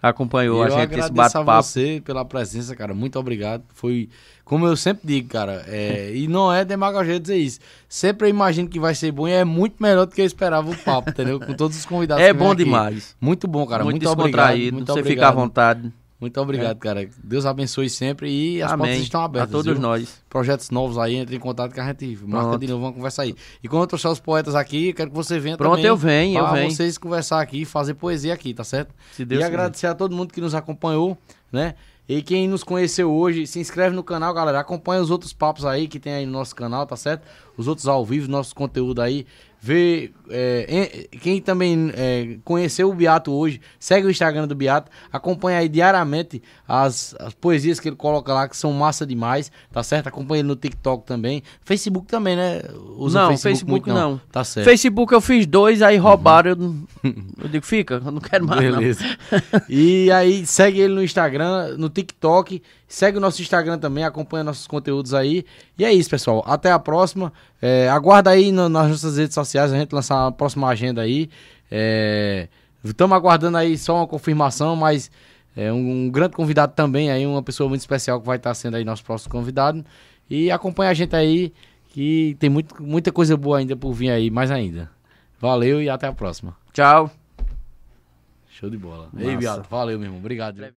acompanhou a eu gente nesse agradeço a bate-papo. você pela presença, cara. Muito obrigado. Foi, como eu sempre digo, cara, é, e não é demagogia dizer isso. Sempre eu imagino que vai ser bom e é muito melhor do que eu esperava o papo, entendeu? Com todos os convidados É bom aqui. demais. Muito bom, cara. muito, Muito, obrigado. Muito você obrigado. fica à vontade. Muito obrigado, cara. Deus abençoe sempre e as portas Amém. estão A abertas. todos viu? nós. Projetos novos aí, entre em contato que a gente marca Pronto. de novo, vamos conversar aí. E quando eu trouxer os poetas aqui, eu quero que você venha Pronto, também. eu venho, eu pra venho. vocês conversar aqui, fazer poesia aqui, tá certo? Se Deus e quiser. agradecer a todo mundo que nos acompanhou, né? E quem nos conheceu hoje, se inscreve no canal, galera. Acompanha os outros papos aí que tem aí no nosso canal, tá certo? Os outros ao vivo, nosso conteúdo aí. Vê. É, em- quem também é, conheceu o Beato hoje, segue o Instagram do Beato. Acompanha aí diariamente as, as poesias que ele coloca lá, que são massa demais, tá certo? Acompanha ele no TikTok também. Facebook também, né? Usa não, o Facebook, muito, não. Tá certo. Facebook eu fiz dois, aí roubaram. Eu, não- eu digo, fica, eu não quero mais. não. Beleza. e aí, segue ele no Instagram, no TikTok. Segue o nosso Instagram também, acompanha nossos conteúdos aí. E é isso, pessoal. Até a próxima. É, aguarda aí no- nas nossas redes sociais a gente lançar próxima agenda aí. Estamos aguardando aí só uma confirmação, mas é um, um grande convidado também aí, uma pessoa muito especial que vai estar sendo aí nosso próximo convidado. E acompanha a gente aí, que tem muito, muita coisa boa ainda por vir aí, mais ainda. Valeu e até a próxima. Tchau. Show de bola. Massa. Ei, Viado, valeu, meu irmão. Obrigado.